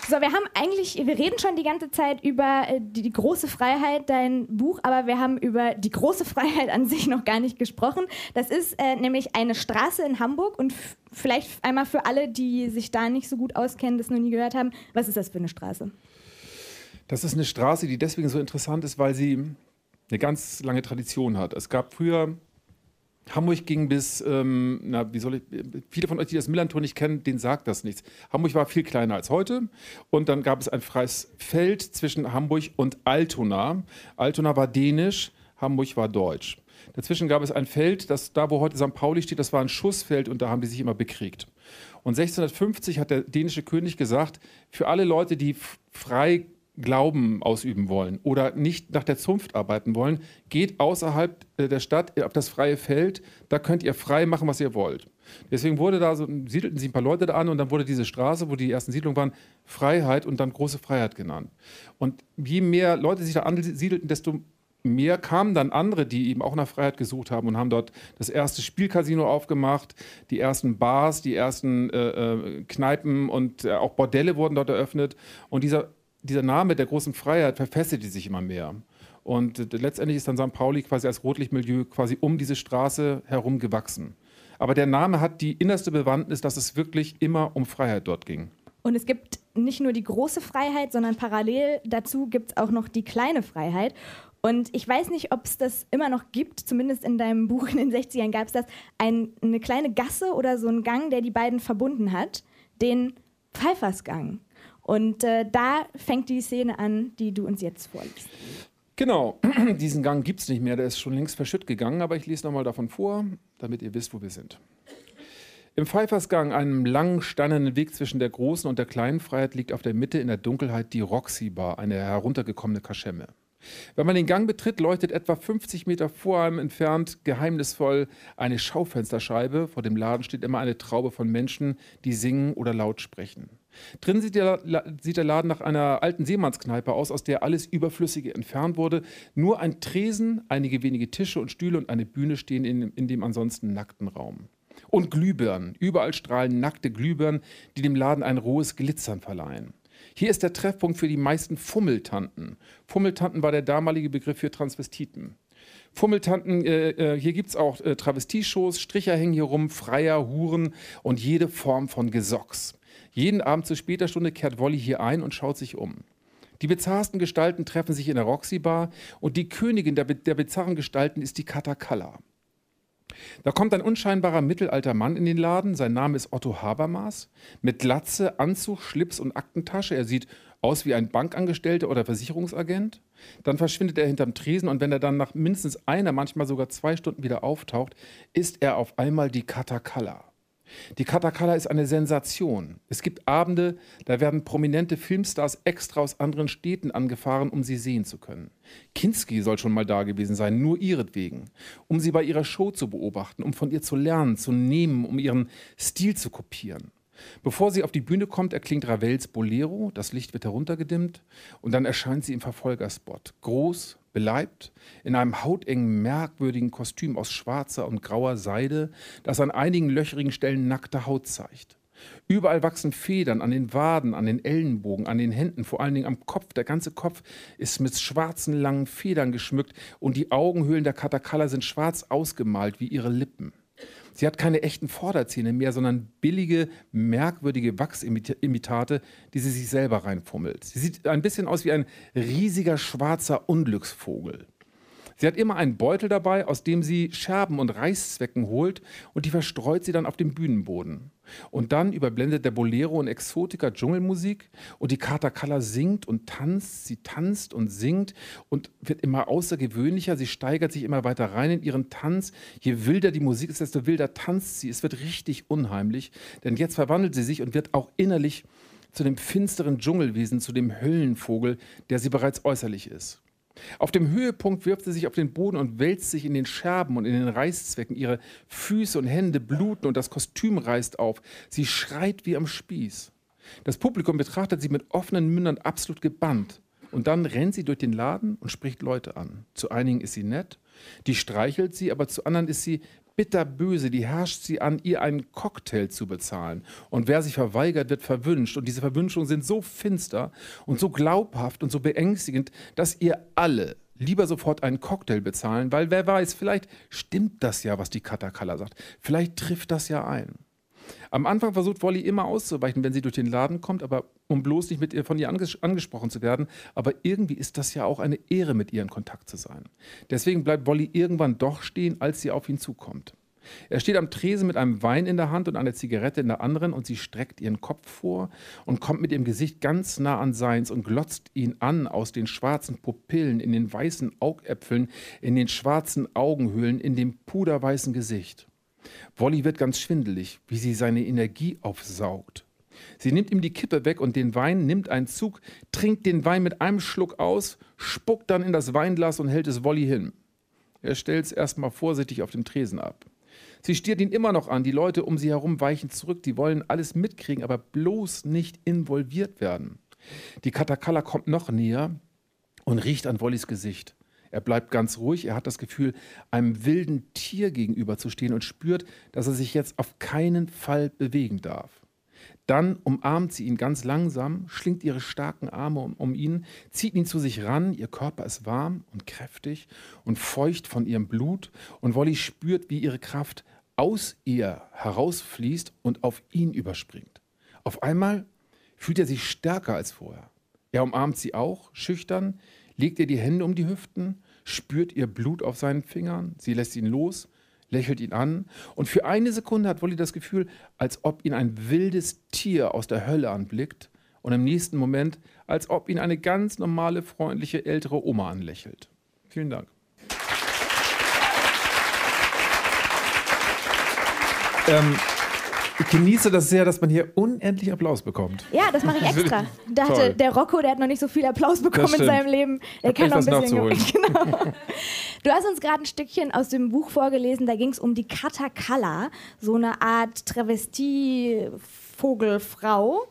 So, wir haben eigentlich, wir reden schon die ganze Zeit über äh, die, die, große Freiheit, dein Buch, aber wir haben über die große Freiheit an sich noch gar nicht gesprochen. Das ist äh, nämlich eine Straße in Hamburg und vielleicht einmal für alle, die sich da nicht so gut auskennen, das noch nie gehört haben, was ist das für eine Straße? Das ist eine Straße, die deswegen so interessant ist, weil sie eine ganz lange Tradition hat. Es gab früher, Hamburg ging bis, ähm, na, wie soll ich, viele von euch, die das Millantor nicht kennen, denen sagt das nichts. Hamburg war viel kleiner als heute und dann gab es ein freies Feld zwischen Hamburg und Altona. Altona war dänisch, Hamburg war deutsch. Dazwischen gab es ein Feld, das da, wo heute St. Pauli steht, das war ein Schussfeld und da haben die sich immer bekriegt. Und 1650 hat der dänische König gesagt, für alle Leute, die frei Glauben ausüben wollen oder nicht nach der Zunft arbeiten wollen, geht außerhalb äh, der Stadt auf das freie Feld. Da könnt ihr frei machen, was ihr wollt. Deswegen wurde da so, siedelten sich ein paar Leute da an und dann wurde diese Straße, wo die ersten Siedlungen waren, Freiheit und dann große Freiheit genannt. Und je mehr Leute sich da ansiedelten, desto mehr kamen dann andere, die eben auch nach Freiheit gesucht haben und haben dort das erste Spielcasino aufgemacht, die ersten Bars, die ersten äh, äh Kneipen und äh, auch Bordelle wurden dort eröffnet. Und dieser dieser Name der großen Freiheit verfestigte sich immer mehr. Und äh, letztendlich ist dann St. Pauli quasi als Rotlichtmilieu quasi um diese Straße herum gewachsen. Aber der Name hat die innerste Bewandtnis, dass es wirklich immer um Freiheit dort ging. Und es gibt nicht nur die große Freiheit, sondern parallel dazu gibt es auch noch die kleine Freiheit. Und ich weiß nicht, ob es das immer noch gibt, zumindest in deinem Buch in den 60ern gab es das, ein, eine kleine Gasse oder so einen Gang, der die beiden verbunden hat, den Pfeifersgang. Und äh, da fängt die Szene an, die du uns jetzt vorliest. Genau, diesen Gang gibt es nicht mehr, der ist schon längst verschütt gegangen, aber ich lese nochmal davon vor, damit ihr wisst, wo wir sind. Im Pfeifersgang, einem langen, steinernen Weg zwischen der großen und der kleinen Freiheit, liegt auf der Mitte in der Dunkelheit die Roxy Bar, eine heruntergekommene Kaschemme. Wenn man den Gang betritt, leuchtet etwa 50 Meter vor einem entfernt geheimnisvoll eine Schaufensterscheibe. Vor dem Laden steht immer eine Traube von Menschen, die singen oder laut sprechen. Drin sieht der, sieht der Laden nach einer alten Seemannskneipe aus, aus der alles Überflüssige entfernt wurde. Nur ein Tresen, einige wenige Tische und Stühle und eine Bühne stehen in, in dem ansonsten nackten Raum. Und Glühbirnen. Überall strahlen nackte Glühbirnen, die dem Laden ein rohes Glitzern verleihen. Hier ist der Treffpunkt für die meisten Fummeltanten. Fummeltanten war der damalige Begriff für Transvestiten. Fummeltanten, äh, äh, hier gibt es auch äh, Travestieshows, Stricher hängen hier rum, Freier, Huren und jede Form von Gesocks. Jeden Abend zu später Stunde kehrt Wolli hier ein und schaut sich um. Die bizarrsten Gestalten treffen sich in der Roxy Bar und die Königin der, der bizarren Gestalten ist die Katakalla. Da kommt ein unscheinbarer mittelalter Mann in den Laden. Sein Name ist Otto Habermas. Mit Glatze, Anzug, Schlips und Aktentasche. Er sieht aus wie ein Bankangestellter oder Versicherungsagent. Dann verschwindet er hinterm Tresen und wenn er dann nach mindestens einer, manchmal sogar zwei Stunden wieder auftaucht, ist er auf einmal die Katakalla. Die Katakala ist eine Sensation. Es gibt Abende, da werden prominente Filmstars extra aus anderen Städten angefahren, um sie sehen zu können. Kinski soll schon mal da gewesen sein, nur ihretwegen, um sie bei ihrer Show zu beobachten, um von ihr zu lernen, zu nehmen, um ihren Stil zu kopieren. Bevor sie auf die Bühne kommt, erklingt Ravels Bolero, das Licht wird heruntergedimmt und dann erscheint sie im Verfolgerspot. Groß, beleibt, in einem hautengen, merkwürdigen Kostüm aus schwarzer und grauer Seide, das an einigen löcherigen Stellen nackte Haut zeigt. Überall wachsen Federn an den Waden, an den Ellenbogen, an den Händen, vor allen Dingen am Kopf. Der ganze Kopf ist mit schwarzen, langen Federn geschmückt und die Augenhöhlen der Katakalla sind schwarz ausgemalt wie ihre Lippen. Sie hat keine echten Vorderzähne mehr, sondern billige, merkwürdige Wachsimitate, die sie sich selber reinfummelt. Sie sieht ein bisschen aus wie ein riesiger schwarzer Unglücksvogel. Sie hat immer einen Beutel dabei, aus dem sie Scherben und Reißzwecken holt und die verstreut sie dann auf dem Bühnenboden. Und dann überblendet der Bolero und Exotika Dschungelmusik und die Katakala singt und tanzt, sie tanzt und singt und wird immer außergewöhnlicher, sie steigert sich immer weiter rein in ihren Tanz. Je wilder die Musik ist, desto wilder tanzt sie. Es wird richtig unheimlich, denn jetzt verwandelt sie sich und wird auch innerlich zu dem finsteren Dschungelwesen, zu dem Höllenvogel, der sie bereits äußerlich ist. Auf dem Höhepunkt wirft sie sich auf den Boden und wälzt sich in den Scherben und in den Reißzwecken. Ihre Füße und Hände bluten und das Kostüm reißt auf. Sie schreit wie am Spieß. Das Publikum betrachtet sie mit offenen Mündern absolut gebannt. Und dann rennt sie durch den Laden und spricht Leute an. Zu einigen ist sie nett, die streichelt sie, aber zu anderen ist sie bitterböse, die herrscht sie an, ihr einen Cocktail zu bezahlen. Und wer sich verweigert, wird verwünscht. Und diese Verwünschungen sind so finster und so glaubhaft und so beängstigend, dass ihr alle lieber sofort einen Cocktail bezahlen, weil wer weiß, vielleicht stimmt das ja, was die Katakala sagt. Vielleicht trifft das ja ein. Am Anfang versucht Wolli immer auszuweichen, wenn sie durch den Laden kommt, aber um bloß nicht mit ihr von ihr anges angesprochen zu werden. Aber irgendwie ist das ja auch eine Ehre, mit ihr in Kontakt zu sein. Deswegen bleibt Wolli irgendwann doch stehen, als sie auf ihn zukommt. Er steht am Tresen mit einem Wein in der Hand und einer Zigarette in der anderen und sie streckt ihren Kopf vor und kommt mit ihrem Gesicht ganz nah an seins und glotzt ihn an aus den schwarzen Pupillen, in den weißen Augäpfeln, in den schwarzen Augenhöhlen, in dem puderweißen Gesicht. Wolli wird ganz schwindelig, wie sie seine Energie aufsaugt. Sie nimmt ihm die Kippe weg und den Wein, nimmt einen Zug, trinkt den Wein mit einem Schluck aus, spuckt dann in das Weinglas und hält es Wolli hin. Er stellt es erstmal vorsichtig auf dem Tresen ab. Sie stiert ihn immer noch an, die Leute um sie herum weichen zurück, die wollen alles mitkriegen, aber bloß nicht involviert werden. Die Katakalla kommt noch näher und riecht an Wollis Gesicht. Er bleibt ganz ruhig, er hat das Gefühl, einem wilden Tier gegenüberzustehen und spürt, dass er sich jetzt auf keinen Fall bewegen darf. Dann umarmt sie ihn ganz langsam, schlingt ihre starken Arme um, um, ihn, zieht ihn zu sich ran, ihr Körper ist warm und kräftig und feucht von ihrem Blut und Wolli spürt, wie ihre Kraft aus ihr herausfließt und auf ihn überspringt. Auf einmal fühlt er sich stärker als vorher. Er umarmt sie auch, schüchtern, legt ihr die Hände um die Hüften, spürt ihr Blut auf seinen Fingern, sie lässt ihn los, lächelt ihn an und für eine Sekunde hat Wolli das Gefühl, als ob ihn ein wildes Tier aus der Hölle anblickt und im nächsten Moment, als ob ihn eine ganz normale, freundliche ältere Oma anlächelt. Vielen Dank. Ähm, ich genieße das sehr, dass man hier unendlich Applaus bekommt. Ja, das mache ich extra. Dachte, Toll. der Rocco, der hat noch nicht so viel Applaus bekommen in seinem Leben. Der kann noch ein bisschen. Genau. Du hast uns gerade ein Stückchen aus dem Buch vorgelesen, da ging es um die Katakala, so eine Art Travestie-Vogelfrau.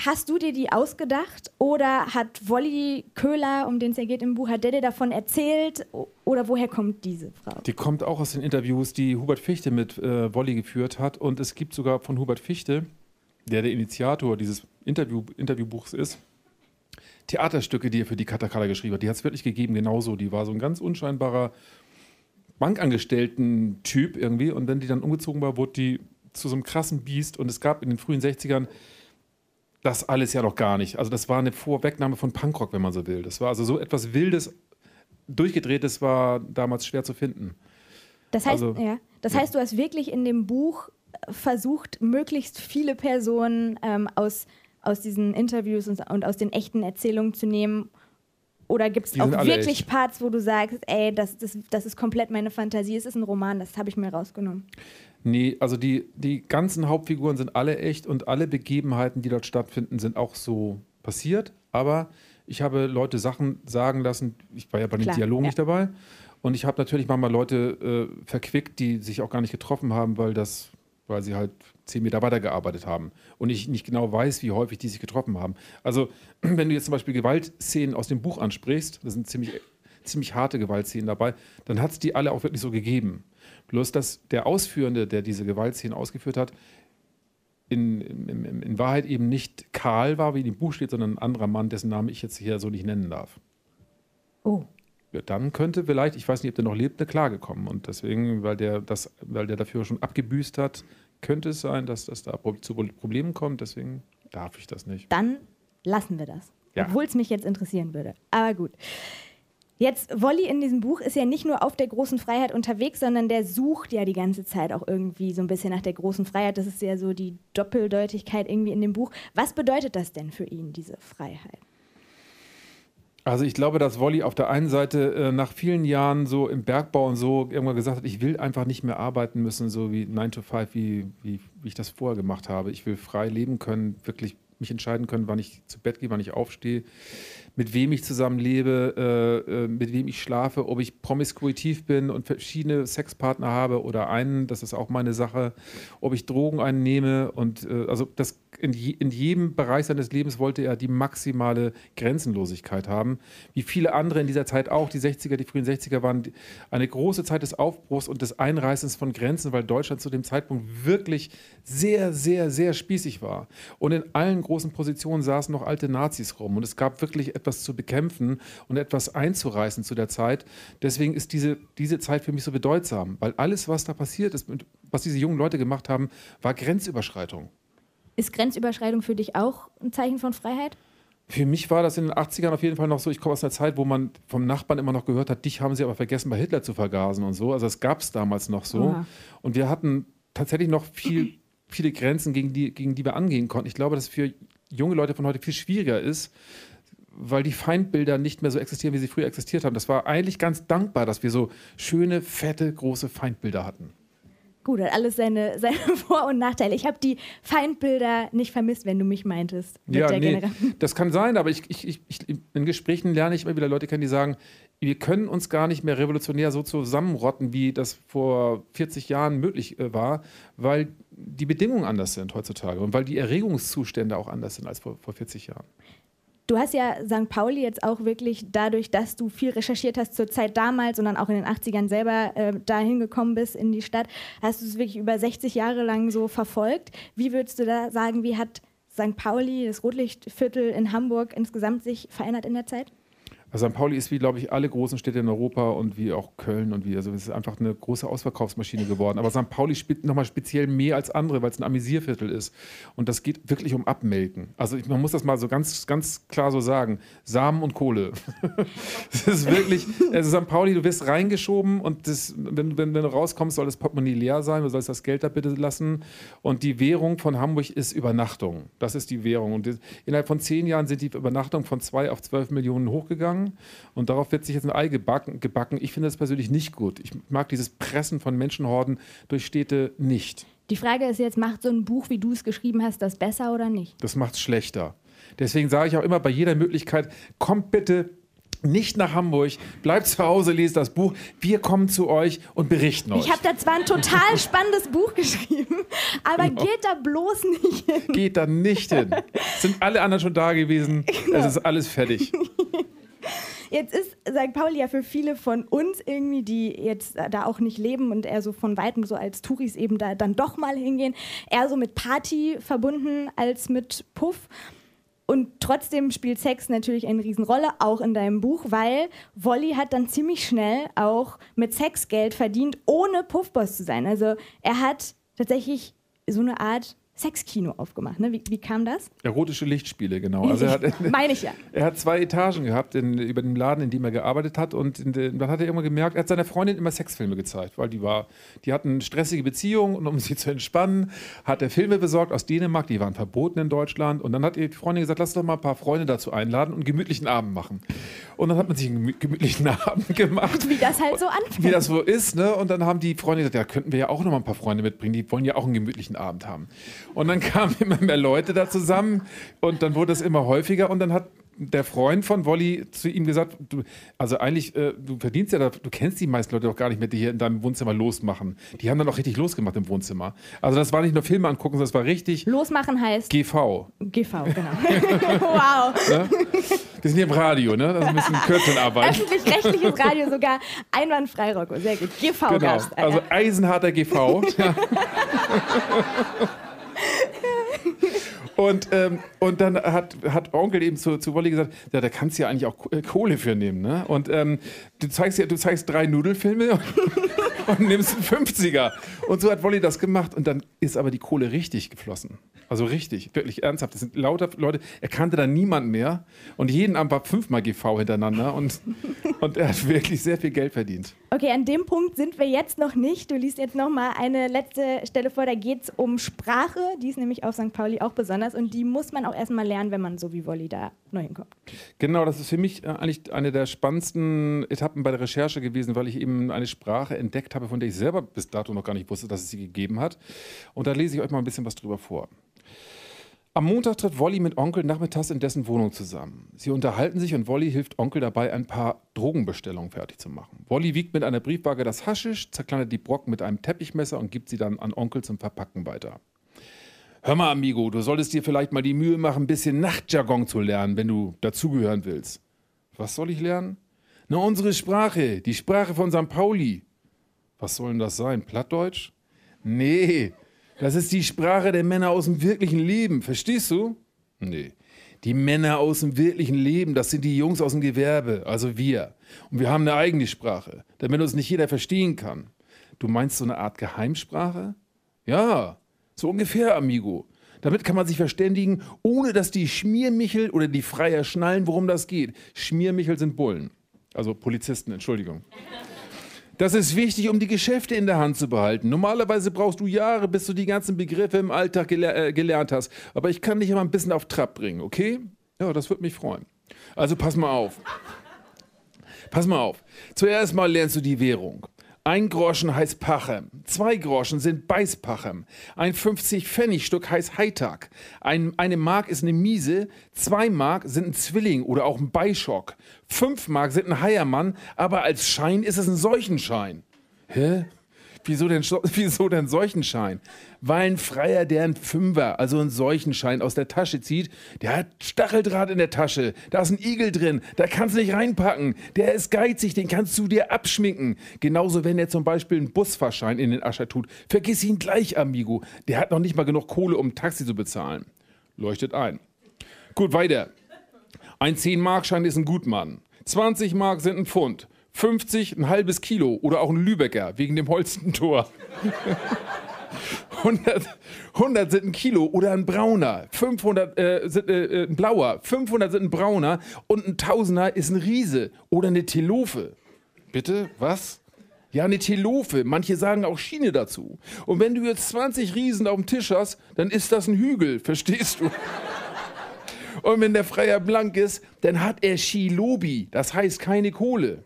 Hast du dir die ausgedacht oder hat Wolli Köhler, um den es ja geht im Buch, hat der dir davon erzählt oder woher kommt diese Frau? Die kommt auch aus den Interviews, die Hubert Fichte mit äh, Wolli geführt hat. Und es gibt sogar von Hubert Fichte, der der Initiator dieses Interview, Interviewbuchs ist, Theaterstücke, die er für die Katakala geschrieben hat. Die hat es wirklich gegeben, genauso. Die war so ein ganz unscheinbarer Bankangestellten-Typ irgendwie. Und wenn die dann umgezogen war, wurde die zu so einem krassen Biest. Und es gab in den frühen 60ern das alles ja noch gar nicht. Also das war eine Vorwegnahme von Punkrock, wenn man so will. Das war also so etwas Wildes, Durchgedrehtes war damals schwer zu finden. Das heißt, Also, ja, das ja. heißt, du hast wirklich in dem Buch äh, versucht, möglichst viele Personen ähm, aus, aus diesen Interviews und, und aus den echten Erzählungen zu nehmen. Oder gibt es auch wirklich echt. Parts, wo du sagst, ey, das, das, das ist komplett meine Fantasie, es ist ein Roman, das habe ich mir rausgenommen. Nee, also die, die ganzen Hauptfiguren sind alle echt und alle Begebenheiten, die dort stattfinden, sind auch so passiert. Aber ich habe Leute Sachen sagen lassen, ich war ja bei den Klar, Dialogen ja. nicht dabei. Und ich habe natürlich manchmal Leute äh, verquickt, die sich auch gar nicht getroffen haben, weil das, weil sie halt zehn Meter weitergearbeitet haben. Und ich nicht genau weiß, wie häufig die sich getroffen haben. Also, wenn du jetzt zum Beispiel Gewaltszenen aus dem Buch ansprichst, das sind ziemlich, ziemlich harte Gewaltszenen dabei, dann hat es die alle auch wirklich so gegeben. Bloß, dass der Ausführende, der diese Gewaltszenen ausgeführt hat, in, in, in, Wahrheit eben nicht Karl war, wie in dem Buch steht, sondern ein anderer Mann, dessen Namen ich jetzt hier so nicht nennen darf. Oh. Ja, dann könnte vielleicht, ich weiß nicht, ob der noch lebt, eine Klage kommen. Und deswegen, weil der, das, weil der dafür schon abgebüßt hat, könnte es sein, dass das da zu Problemen kommt. Deswegen darf ich das nicht. Dann lassen wir das. Ja. Obwohl es mich jetzt interessieren würde. Aber gut. Jetzt, Wolli in diesem Buch ist ja nicht nur auf der großen Freiheit unterwegs, sondern der sucht ja die ganze Zeit auch irgendwie so ein bisschen nach der großen Freiheit. Das ist ja so die Doppeldeutigkeit irgendwie in dem Buch. Was bedeutet das denn für ihn, diese Freiheit? Also ich glaube, dass Wolli auf der einen Seite äh, nach vielen Jahren so im Bergbau und so irgendwann gesagt hat, ich will einfach nicht mehr arbeiten müssen, so wie 9 to 5, wie, wie, wie ich das vorher gemacht habe. Ich will frei leben können, wirklich mich entscheiden können, wann ich zu Bett gehe, wann ich aufstehe, mit wem ich zusammenlebe, äh, äh, mit wem ich schlafe, ob ich promiskuitiv bin und verschiedene Sexpartner habe oder einen, das ist auch meine Sache, ob ich Drogen einnehme und äh, also das in, je, in jedem Bereich seines Lebens wollte er die maximale Grenzenlosigkeit haben, wie viele andere in dieser Zeit auch. Die 60er, die frühen 60er waren eine große Zeit des Aufbruchs und des Einreißens von Grenzen, weil Deutschland zu dem Zeitpunkt wirklich sehr, sehr, sehr spießig war. Und in allen großen Positionen saßen noch alte Nazis rum und es gab wirklich etwas zu bekämpfen und etwas einzureißen zu der Zeit. Deswegen ist diese, diese Zeit für mich so bedeutsam, weil alles, was da passiert ist, was diese jungen Leute gemacht haben, war Grenzüberschreitung. Ist Grenzüberschreitung für dich auch ein Zeichen von Freiheit? Für mich war das in den 80ern auf jeden Fall noch so, ich komme aus einer Zeit, wo man vom Nachbarn immer noch gehört hat, dich haben sie aber vergessen, bei Hitler zu vergasen und so. Also das gab es damals noch so. Aha. Und wir hatten tatsächlich noch viel, viele Grenzen, gegen die, gegen die wir angehen konnten. Ich glaube, dass es für junge Leute von heute viel schwieriger ist, weil die Feindbilder nicht mehr so existieren, wie sie früher existiert haben. Das war eigentlich ganz dankbar, dass wir so schöne, fette, große Feindbilder hatten. Gut, hat alles seine, seine Vor- und Nachteile. Ich habe die Feindbilder nicht vermisst, wenn du mich meintest. Ja, nee, Generation. das kann sein, aber ich, ich, ich, ich, in Gesprächen lerne ich immer wieder Leute kennen, die sagen, wir können uns gar nicht mehr revolutionär so zusammenrotten, wie das vor 40 Jahren möglich äh, war, weil die Bedingungen anders sind heutzutage und weil die Erregungszustände auch anders sind als vor, vor 40 Jahren. Du hast ja St. Pauli jetzt auch wirklich dadurch, dass du viel recherchiert hast zur Zeit damals und dann auch in den 80ern selber äh, dahin gekommen bist in die Stadt, hast du es wirklich über 60 Jahre lang so verfolgt. Wie würdest du da sagen, wie hat St. Pauli, das Rotlichtviertel in Hamburg insgesamt sich verändert in der Zeit? Also St. Pauli ist wie, glaube ich, alle großen Städte in Europa und wie auch Köln und wie, also es ist einfach eine große Ausverkaufsmaschine geworden. Aber St. Pauli spielt nochmal speziell mehr als andere, weil es ein Amüsierviertel ist. Und das geht wirklich um Abmelken. Also ich, man muss das mal so ganz, ganz klar so sagen. Samen und Kohle. Es ist wirklich, also St. Pauli, du wirst reingeschoben und das, wenn, wenn, wenn du rauskommst, soll das Portemonnaie leer sein, du sollst das Geld da bitte lassen. Und die Währung von Hamburg ist Übernachtung. Das ist die Währung. Und innerhalb von zehn Jahren sind die Übernachtungen von zwei auf zwölf Millionen hochgegangen. Lang und darauf wird sich jetzt ein Ei gebacken. gebacken. Ich finde das persönlich nicht gut. Ich mag dieses Pressen von Menschenhorden durch Städte nicht. Die Frage ist jetzt, macht so ein Buch, wie du es geschrieben hast, das besser oder nicht? Das macht es schlechter. Deswegen sage ich auch immer bei jeder Möglichkeit, kommt bitte nicht nach Hamburg, bleibt zu Hause, lest das Buch. Wir kommen zu euch und berichten euch. Ich habe da zwar ein total spannendes Buch geschrieben, aber genau. geht da bloß nicht hin. Geht da nicht hin. Sind alle anderen schon da gewesen? Genau. Es ist alles fertig. Jetzt ist St. Pauli ja für viele von uns irgendwie, die jetzt da auch nicht leben und eher so von Weitem so als Touris eben da dann doch mal hingehen, eher so mit Party verbunden als mit Puff. Und trotzdem spielt Sex natürlich eine Riesenrolle, auch in deinem Buch, weil Wolli hat dann ziemlich schnell auch mit Sex Geld verdient, ohne Puffboss zu sein. Also er hat tatsächlich so eine Art Sexkino aufgemacht. Ne? Wie, wie, kam das? Erotische Lichtspiele, genau. Also er hat, Meine ich ja. Er hat zwei Etagen gehabt in, über dem Laden, in dem er gearbeitet hat. Und den, dann hat er irgendwann gemerkt, er hat seiner Freundin immer Sexfilme gezeigt, weil die war, die hatten stressige Beziehungen und um sie zu entspannen, hat er Filme besorgt aus Dänemark, die waren verboten in Deutschland. Und dann hat die Freundin gesagt, lass doch mal ein paar Freunde dazu einladen und einen gemütlichen Abend machen. Und dann hat man sich einen gemütlichen Abend gemacht. Wie das halt so anfängt. Wie das so ist, ne? Und dann haben die Freunde gesagt, ja, könnten wir ja auch noch mal ein paar Freunde mitbringen, die wollen ja auch einen gemütlichen Abend haben. Und dann kamen immer mehr Leute da zusammen und dann wurde es immer häufiger und dann hat der Freund von Wolli zu ihm gesagt, du, also eigentlich, äh, du verdienst ja, da, du kennst die meisten Leute doch gar nicht mehr, die hier in deinem Wohnzimmer losmachen. Die haben dann auch richtig losgemacht im Wohnzimmer. Also das war nicht nur Filme angucken, sondern das war richtig... Losmachen heißt? GV. GV, genau. wow. Ja? Wir sind hier im Radio, ne? Das ist ein bisschen kürzer Arbeit. Öffentlich-rechtliches Radio sogar einwandfrei, Rocco. Sehr gut. GV-Gast. Genau. Also eisenharter GV. Und, ähm, und dann hat, hat Onkel eben zu, zu Wolli gesagt, ja, da kannst du ja eigentlich auch äh, Kohle für nehmen. Ne? Und ähm, du, zeigst du zeigst drei Nudelfilme und, nimmst einen 50er. Und so hat Wolli das gemacht. Und dann ist aber die Kohle richtig geflossen. Also richtig, wirklich ernsthaft. Das sind lauter Leute. Er kannte da niemand mehr. Und jeden Abend war fünfmal GV hintereinander. Und, und er hat wirklich sehr viel Geld verdient. Okay, an dem Punkt sind wir jetzt noch nicht. Du liest jetzt noch mal eine letzte Stelle vor. Da geht es um Sprache. Die ist nämlich auf St. Pauli auch besonders. Und die muss man auch erstmal lernen, wenn man so wie Wolli da neu hinkommt. Genau, das ist für mich äh, eigentlich eine der spannendsten Etappen bei der Recherche gewesen, weil ich eben eine Sprache entdeckt habe, von der ich selber bis dato noch gar nicht wusste, dass es sie gegeben hat. Und da lese ich euch mal ein bisschen was drüber vor. Am Montag tritt Wolli mit Onkel nachmittags in dessen Wohnung zusammen. Sie unterhalten sich und Wolli hilft Onkel dabei, ein paar Drogenbestellungen fertig zu machen. Wolli wiegt mit einer Briefwaage das Haschisch, zerkleinert die Brocken mit einem Teppichmesser und gibt sie dann an Onkel zum Verpacken weiter. Hör mal, Amigo, du solltest dir vielleicht mal die Mühe machen, ein bisschen Nachtjargon zu lernen, wenn du dazugehören willst. Was soll ich lernen? Na, unsere Sprache, die Sprache von St. Pauli. Was soll denn das sein? Plattdeutsch? Nee, das ist die Sprache der Männer aus dem wirklichen Leben, verstehst du? Nee. Die Männer aus dem wirklichen Leben, das sind die Jungs aus dem Gewerbe, also wir. Und wir haben eine eigene Sprache, damit uns nicht jeder verstehen kann. Du meinst so eine Art Geheimsprache? Ja, so ungefähr, Amigo. Damit kann man sich verständigen, ohne dass die Schmiermichel oder die Freier schnallen, worum das geht. Schmiermichel sind Bullen. Also Polizisten, Entschuldigung. Das ist wichtig, um die Geschäfte in der Hand zu behalten. Normalerweise brauchst du Jahre, bis du die ganzen Begriffe im Alltag gele äh, gelernt hast. Aber ich kann dich immer ein bisschen auf Trab bringen, okay? Ja, das würde mich freuen. Also pass mal auf. Pass mal auf. Zuerst mal lernst du die Währung. Ein Groschen heißt Pachem, zwei Groschen sind Beißpachem, ein 50-Pfennig-Stück heißt Heitag, ein, eine Mark ist eine Miese, zwei Mark sind ein Zwilling oder auch ein Beischock, fünf Mark sind ein Heiermann, aber als Schein ist es ein Seuchenschein. Hä? Wieso denn, wieso denn Seuchenschein? Weil ein Freier, der einen Fünfer, also einen Seuchenschein aus der Tasche zieht, der hat Stacheldraht in der Tasche, da ist ein Igel drin, da kannst du nicht reinpacken. Der ist geizig, den kannst du dir abschminken. Genauso, wenn er zum Beispiel einen Busfahrschein in den Ascher tut. Vergiss ihn gleich, Amigo. Der hat noch nicht mal genug Kohle, um ein Taxi zu bezahlen. Leuchtet ein. Gut, weiter. Ein 10-Markschein ist ein Gutmann. 20 Mark sind ein Pfund. 50 ein halbes Kilo oder auch ein Lübecker wegen dem Holstentor. 100, 100 sind ein Kilo oder ein brauner, 500 äh, sind äh, äh, ein blauer, 500 sind ein brauner und ein Tausender ist ein Riese oder eine Telofe. Bitte, was? Ja, eine Telofe. Manche sagen auch Schiene dazu. Und wenn du jetzt 20 Riesen auf dem Tisch hast, dann ist das ein Hügel, verstehst du? Und wenn der Freier blank ist, dann hat er Shilobi, das heißt keine Kohle.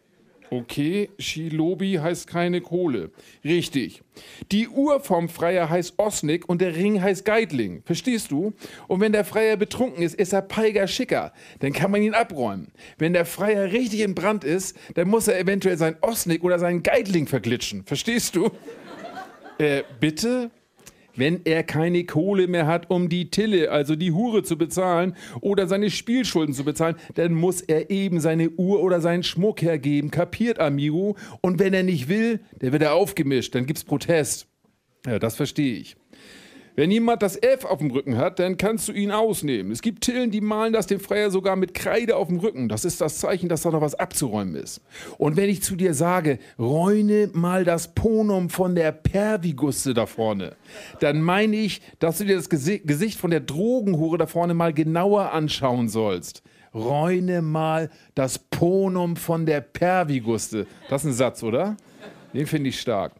Okay, Shilobi heißt keine Kohle. Richtig. Die Uhr vom Freier heißt Osnik und der Ring heißt Geidling. Verstehst du? Und wenn der Freier betrunken ist, ist er Peiger Schicker. Dann kann man ihn abräumen. Wenn der Freier richtig in Brand ist, dann muss er eventuell sein Osnik oder seinen Geidling verglitschen. Verstehst du? Äh, bitte? Wenn er keine Kohle mehr hat, um die Tille, also die Hure zu bezahlen oder seine Spielschulden zu bezahlen, dann muss er eben seine Uhr oder seinen Schmuck hergeben. Kapiert, amigo? Und wenn er nicht will, dann wird er aufgemischt, dann gibt's Protest. Ja, das verstehe ich. Wenn jemand das F auf dem Rücken hat, dann kannst du ihn ausnehmen. Es gibt Tillen, die malen das dem Freier sogar mit Kreide auf dem Rücken. Das ist das Zeichen, dass da noch was abzuräumen ist. Und wenn ich zu dir sage, räune mal das Ponum von der Pervigusse da vorne, dann meine ich, dass du dir das Gesicht von der Drogenhure da vorne mal genauer anschauen sollst. Räune mal das Ponum von der Perviguste. Das ist ein Satz, oder? Den finde ich stark.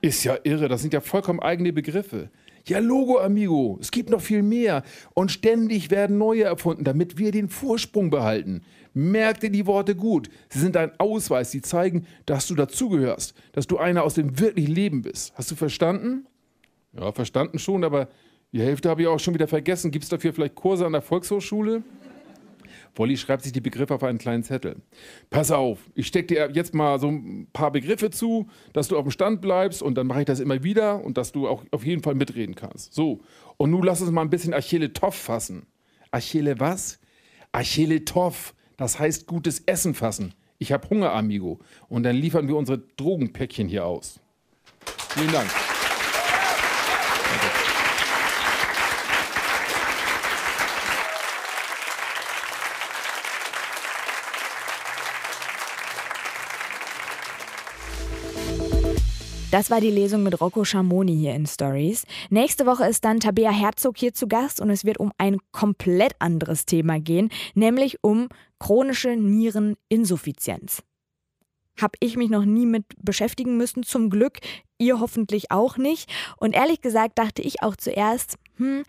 Ist ja irre, das sind ja vollkommen eigene Begriffe. Ja, Logo, Amigo, es gibt noch viel mehr. Und ständig werden neue erfunden, damit wir den Vorsprung behalten. Merk dir die Worte gut. Sie sind ein Ausweis, sie zeigen, dass du dazugehörst, dass du einer aus dem wirklichen Leben bist. Hast du verstanden? Ja, verstanden schon, aber die Hälfte habe ich auch schon wieder vergessen. Gibt es dafür vielleicht Kurse an der Volkshochschule? Wolli schreibt sich die Begriffe auf einen kleinen Zettel. Pass auf, ich stecke dir jetzt mal so ein paar Begriffe zu, dass du auf dem Stand bleibst und dann mache ich das immer wieder und dass du auch auf jeden Fall mitreden kannst. So, und nun lass uns mal ein bisschen Achille Toff fassen. Achille was? Achille Toff, das heißt gutes Essen fassen. Ich habe Hunger, Amigo. Und dann liefern wir unsere Drogenpäckchen hier aus. Vielen Dank. Das war die Lesung mit Rocco Schamoni hier in Stories. Nächste Woche ist dann Tabea Herzog hier zu Gast und es wird um ein komplett anderes Thema gehen, nämlich um chronische Niereninsuffizienz. Habe ich mich noch nie mit beschäftigen müssen, zum Glück. Ihr hoffentlich auch nicht. Und ehrlich gesagt dachte ich auch zuerst, hm,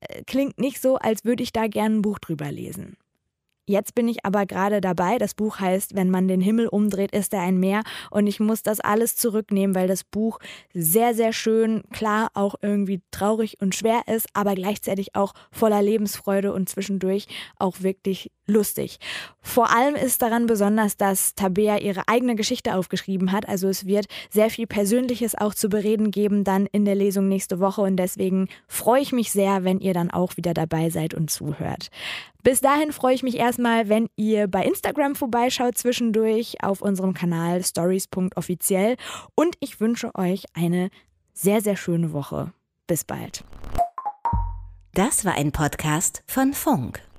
äh, klingt nicht so, als würde ich da gerne ein Buch drüber lesen. Jetzt bin ich aber gerade dabei. Das Buch heißt, wenn man den Himmel umdreht, ist er ein Meer. Und ich muss das alles zurücknehmen, weil das Buch sehr, sehr schön, klar auch irgendwie traurig und schwer ist, aber gleichzeitig auch voller Lebensfreude und zwischendurch auch wirklich lustig. Vor allem ist daran besonders, dass Tabea ihre eigene Geschichte aufgeschrieben hat. Also es wird sehr viel Persönliches auch zu bereden geben dann in der Lesung nächste Woche. Und deswegen freue ich mich sehr, wenn ihr dann auch wieder dabei seid und zuhört. Bis dahin freue ich mich erstmal, wenn ihr bei Instagram vorbeischaut zwischendurch auf unserem Kanal stories.offiziell und ich wünsche euch eine sehr, sehr schöne Woche. Bis bald. Das war ein Podcast von Funk.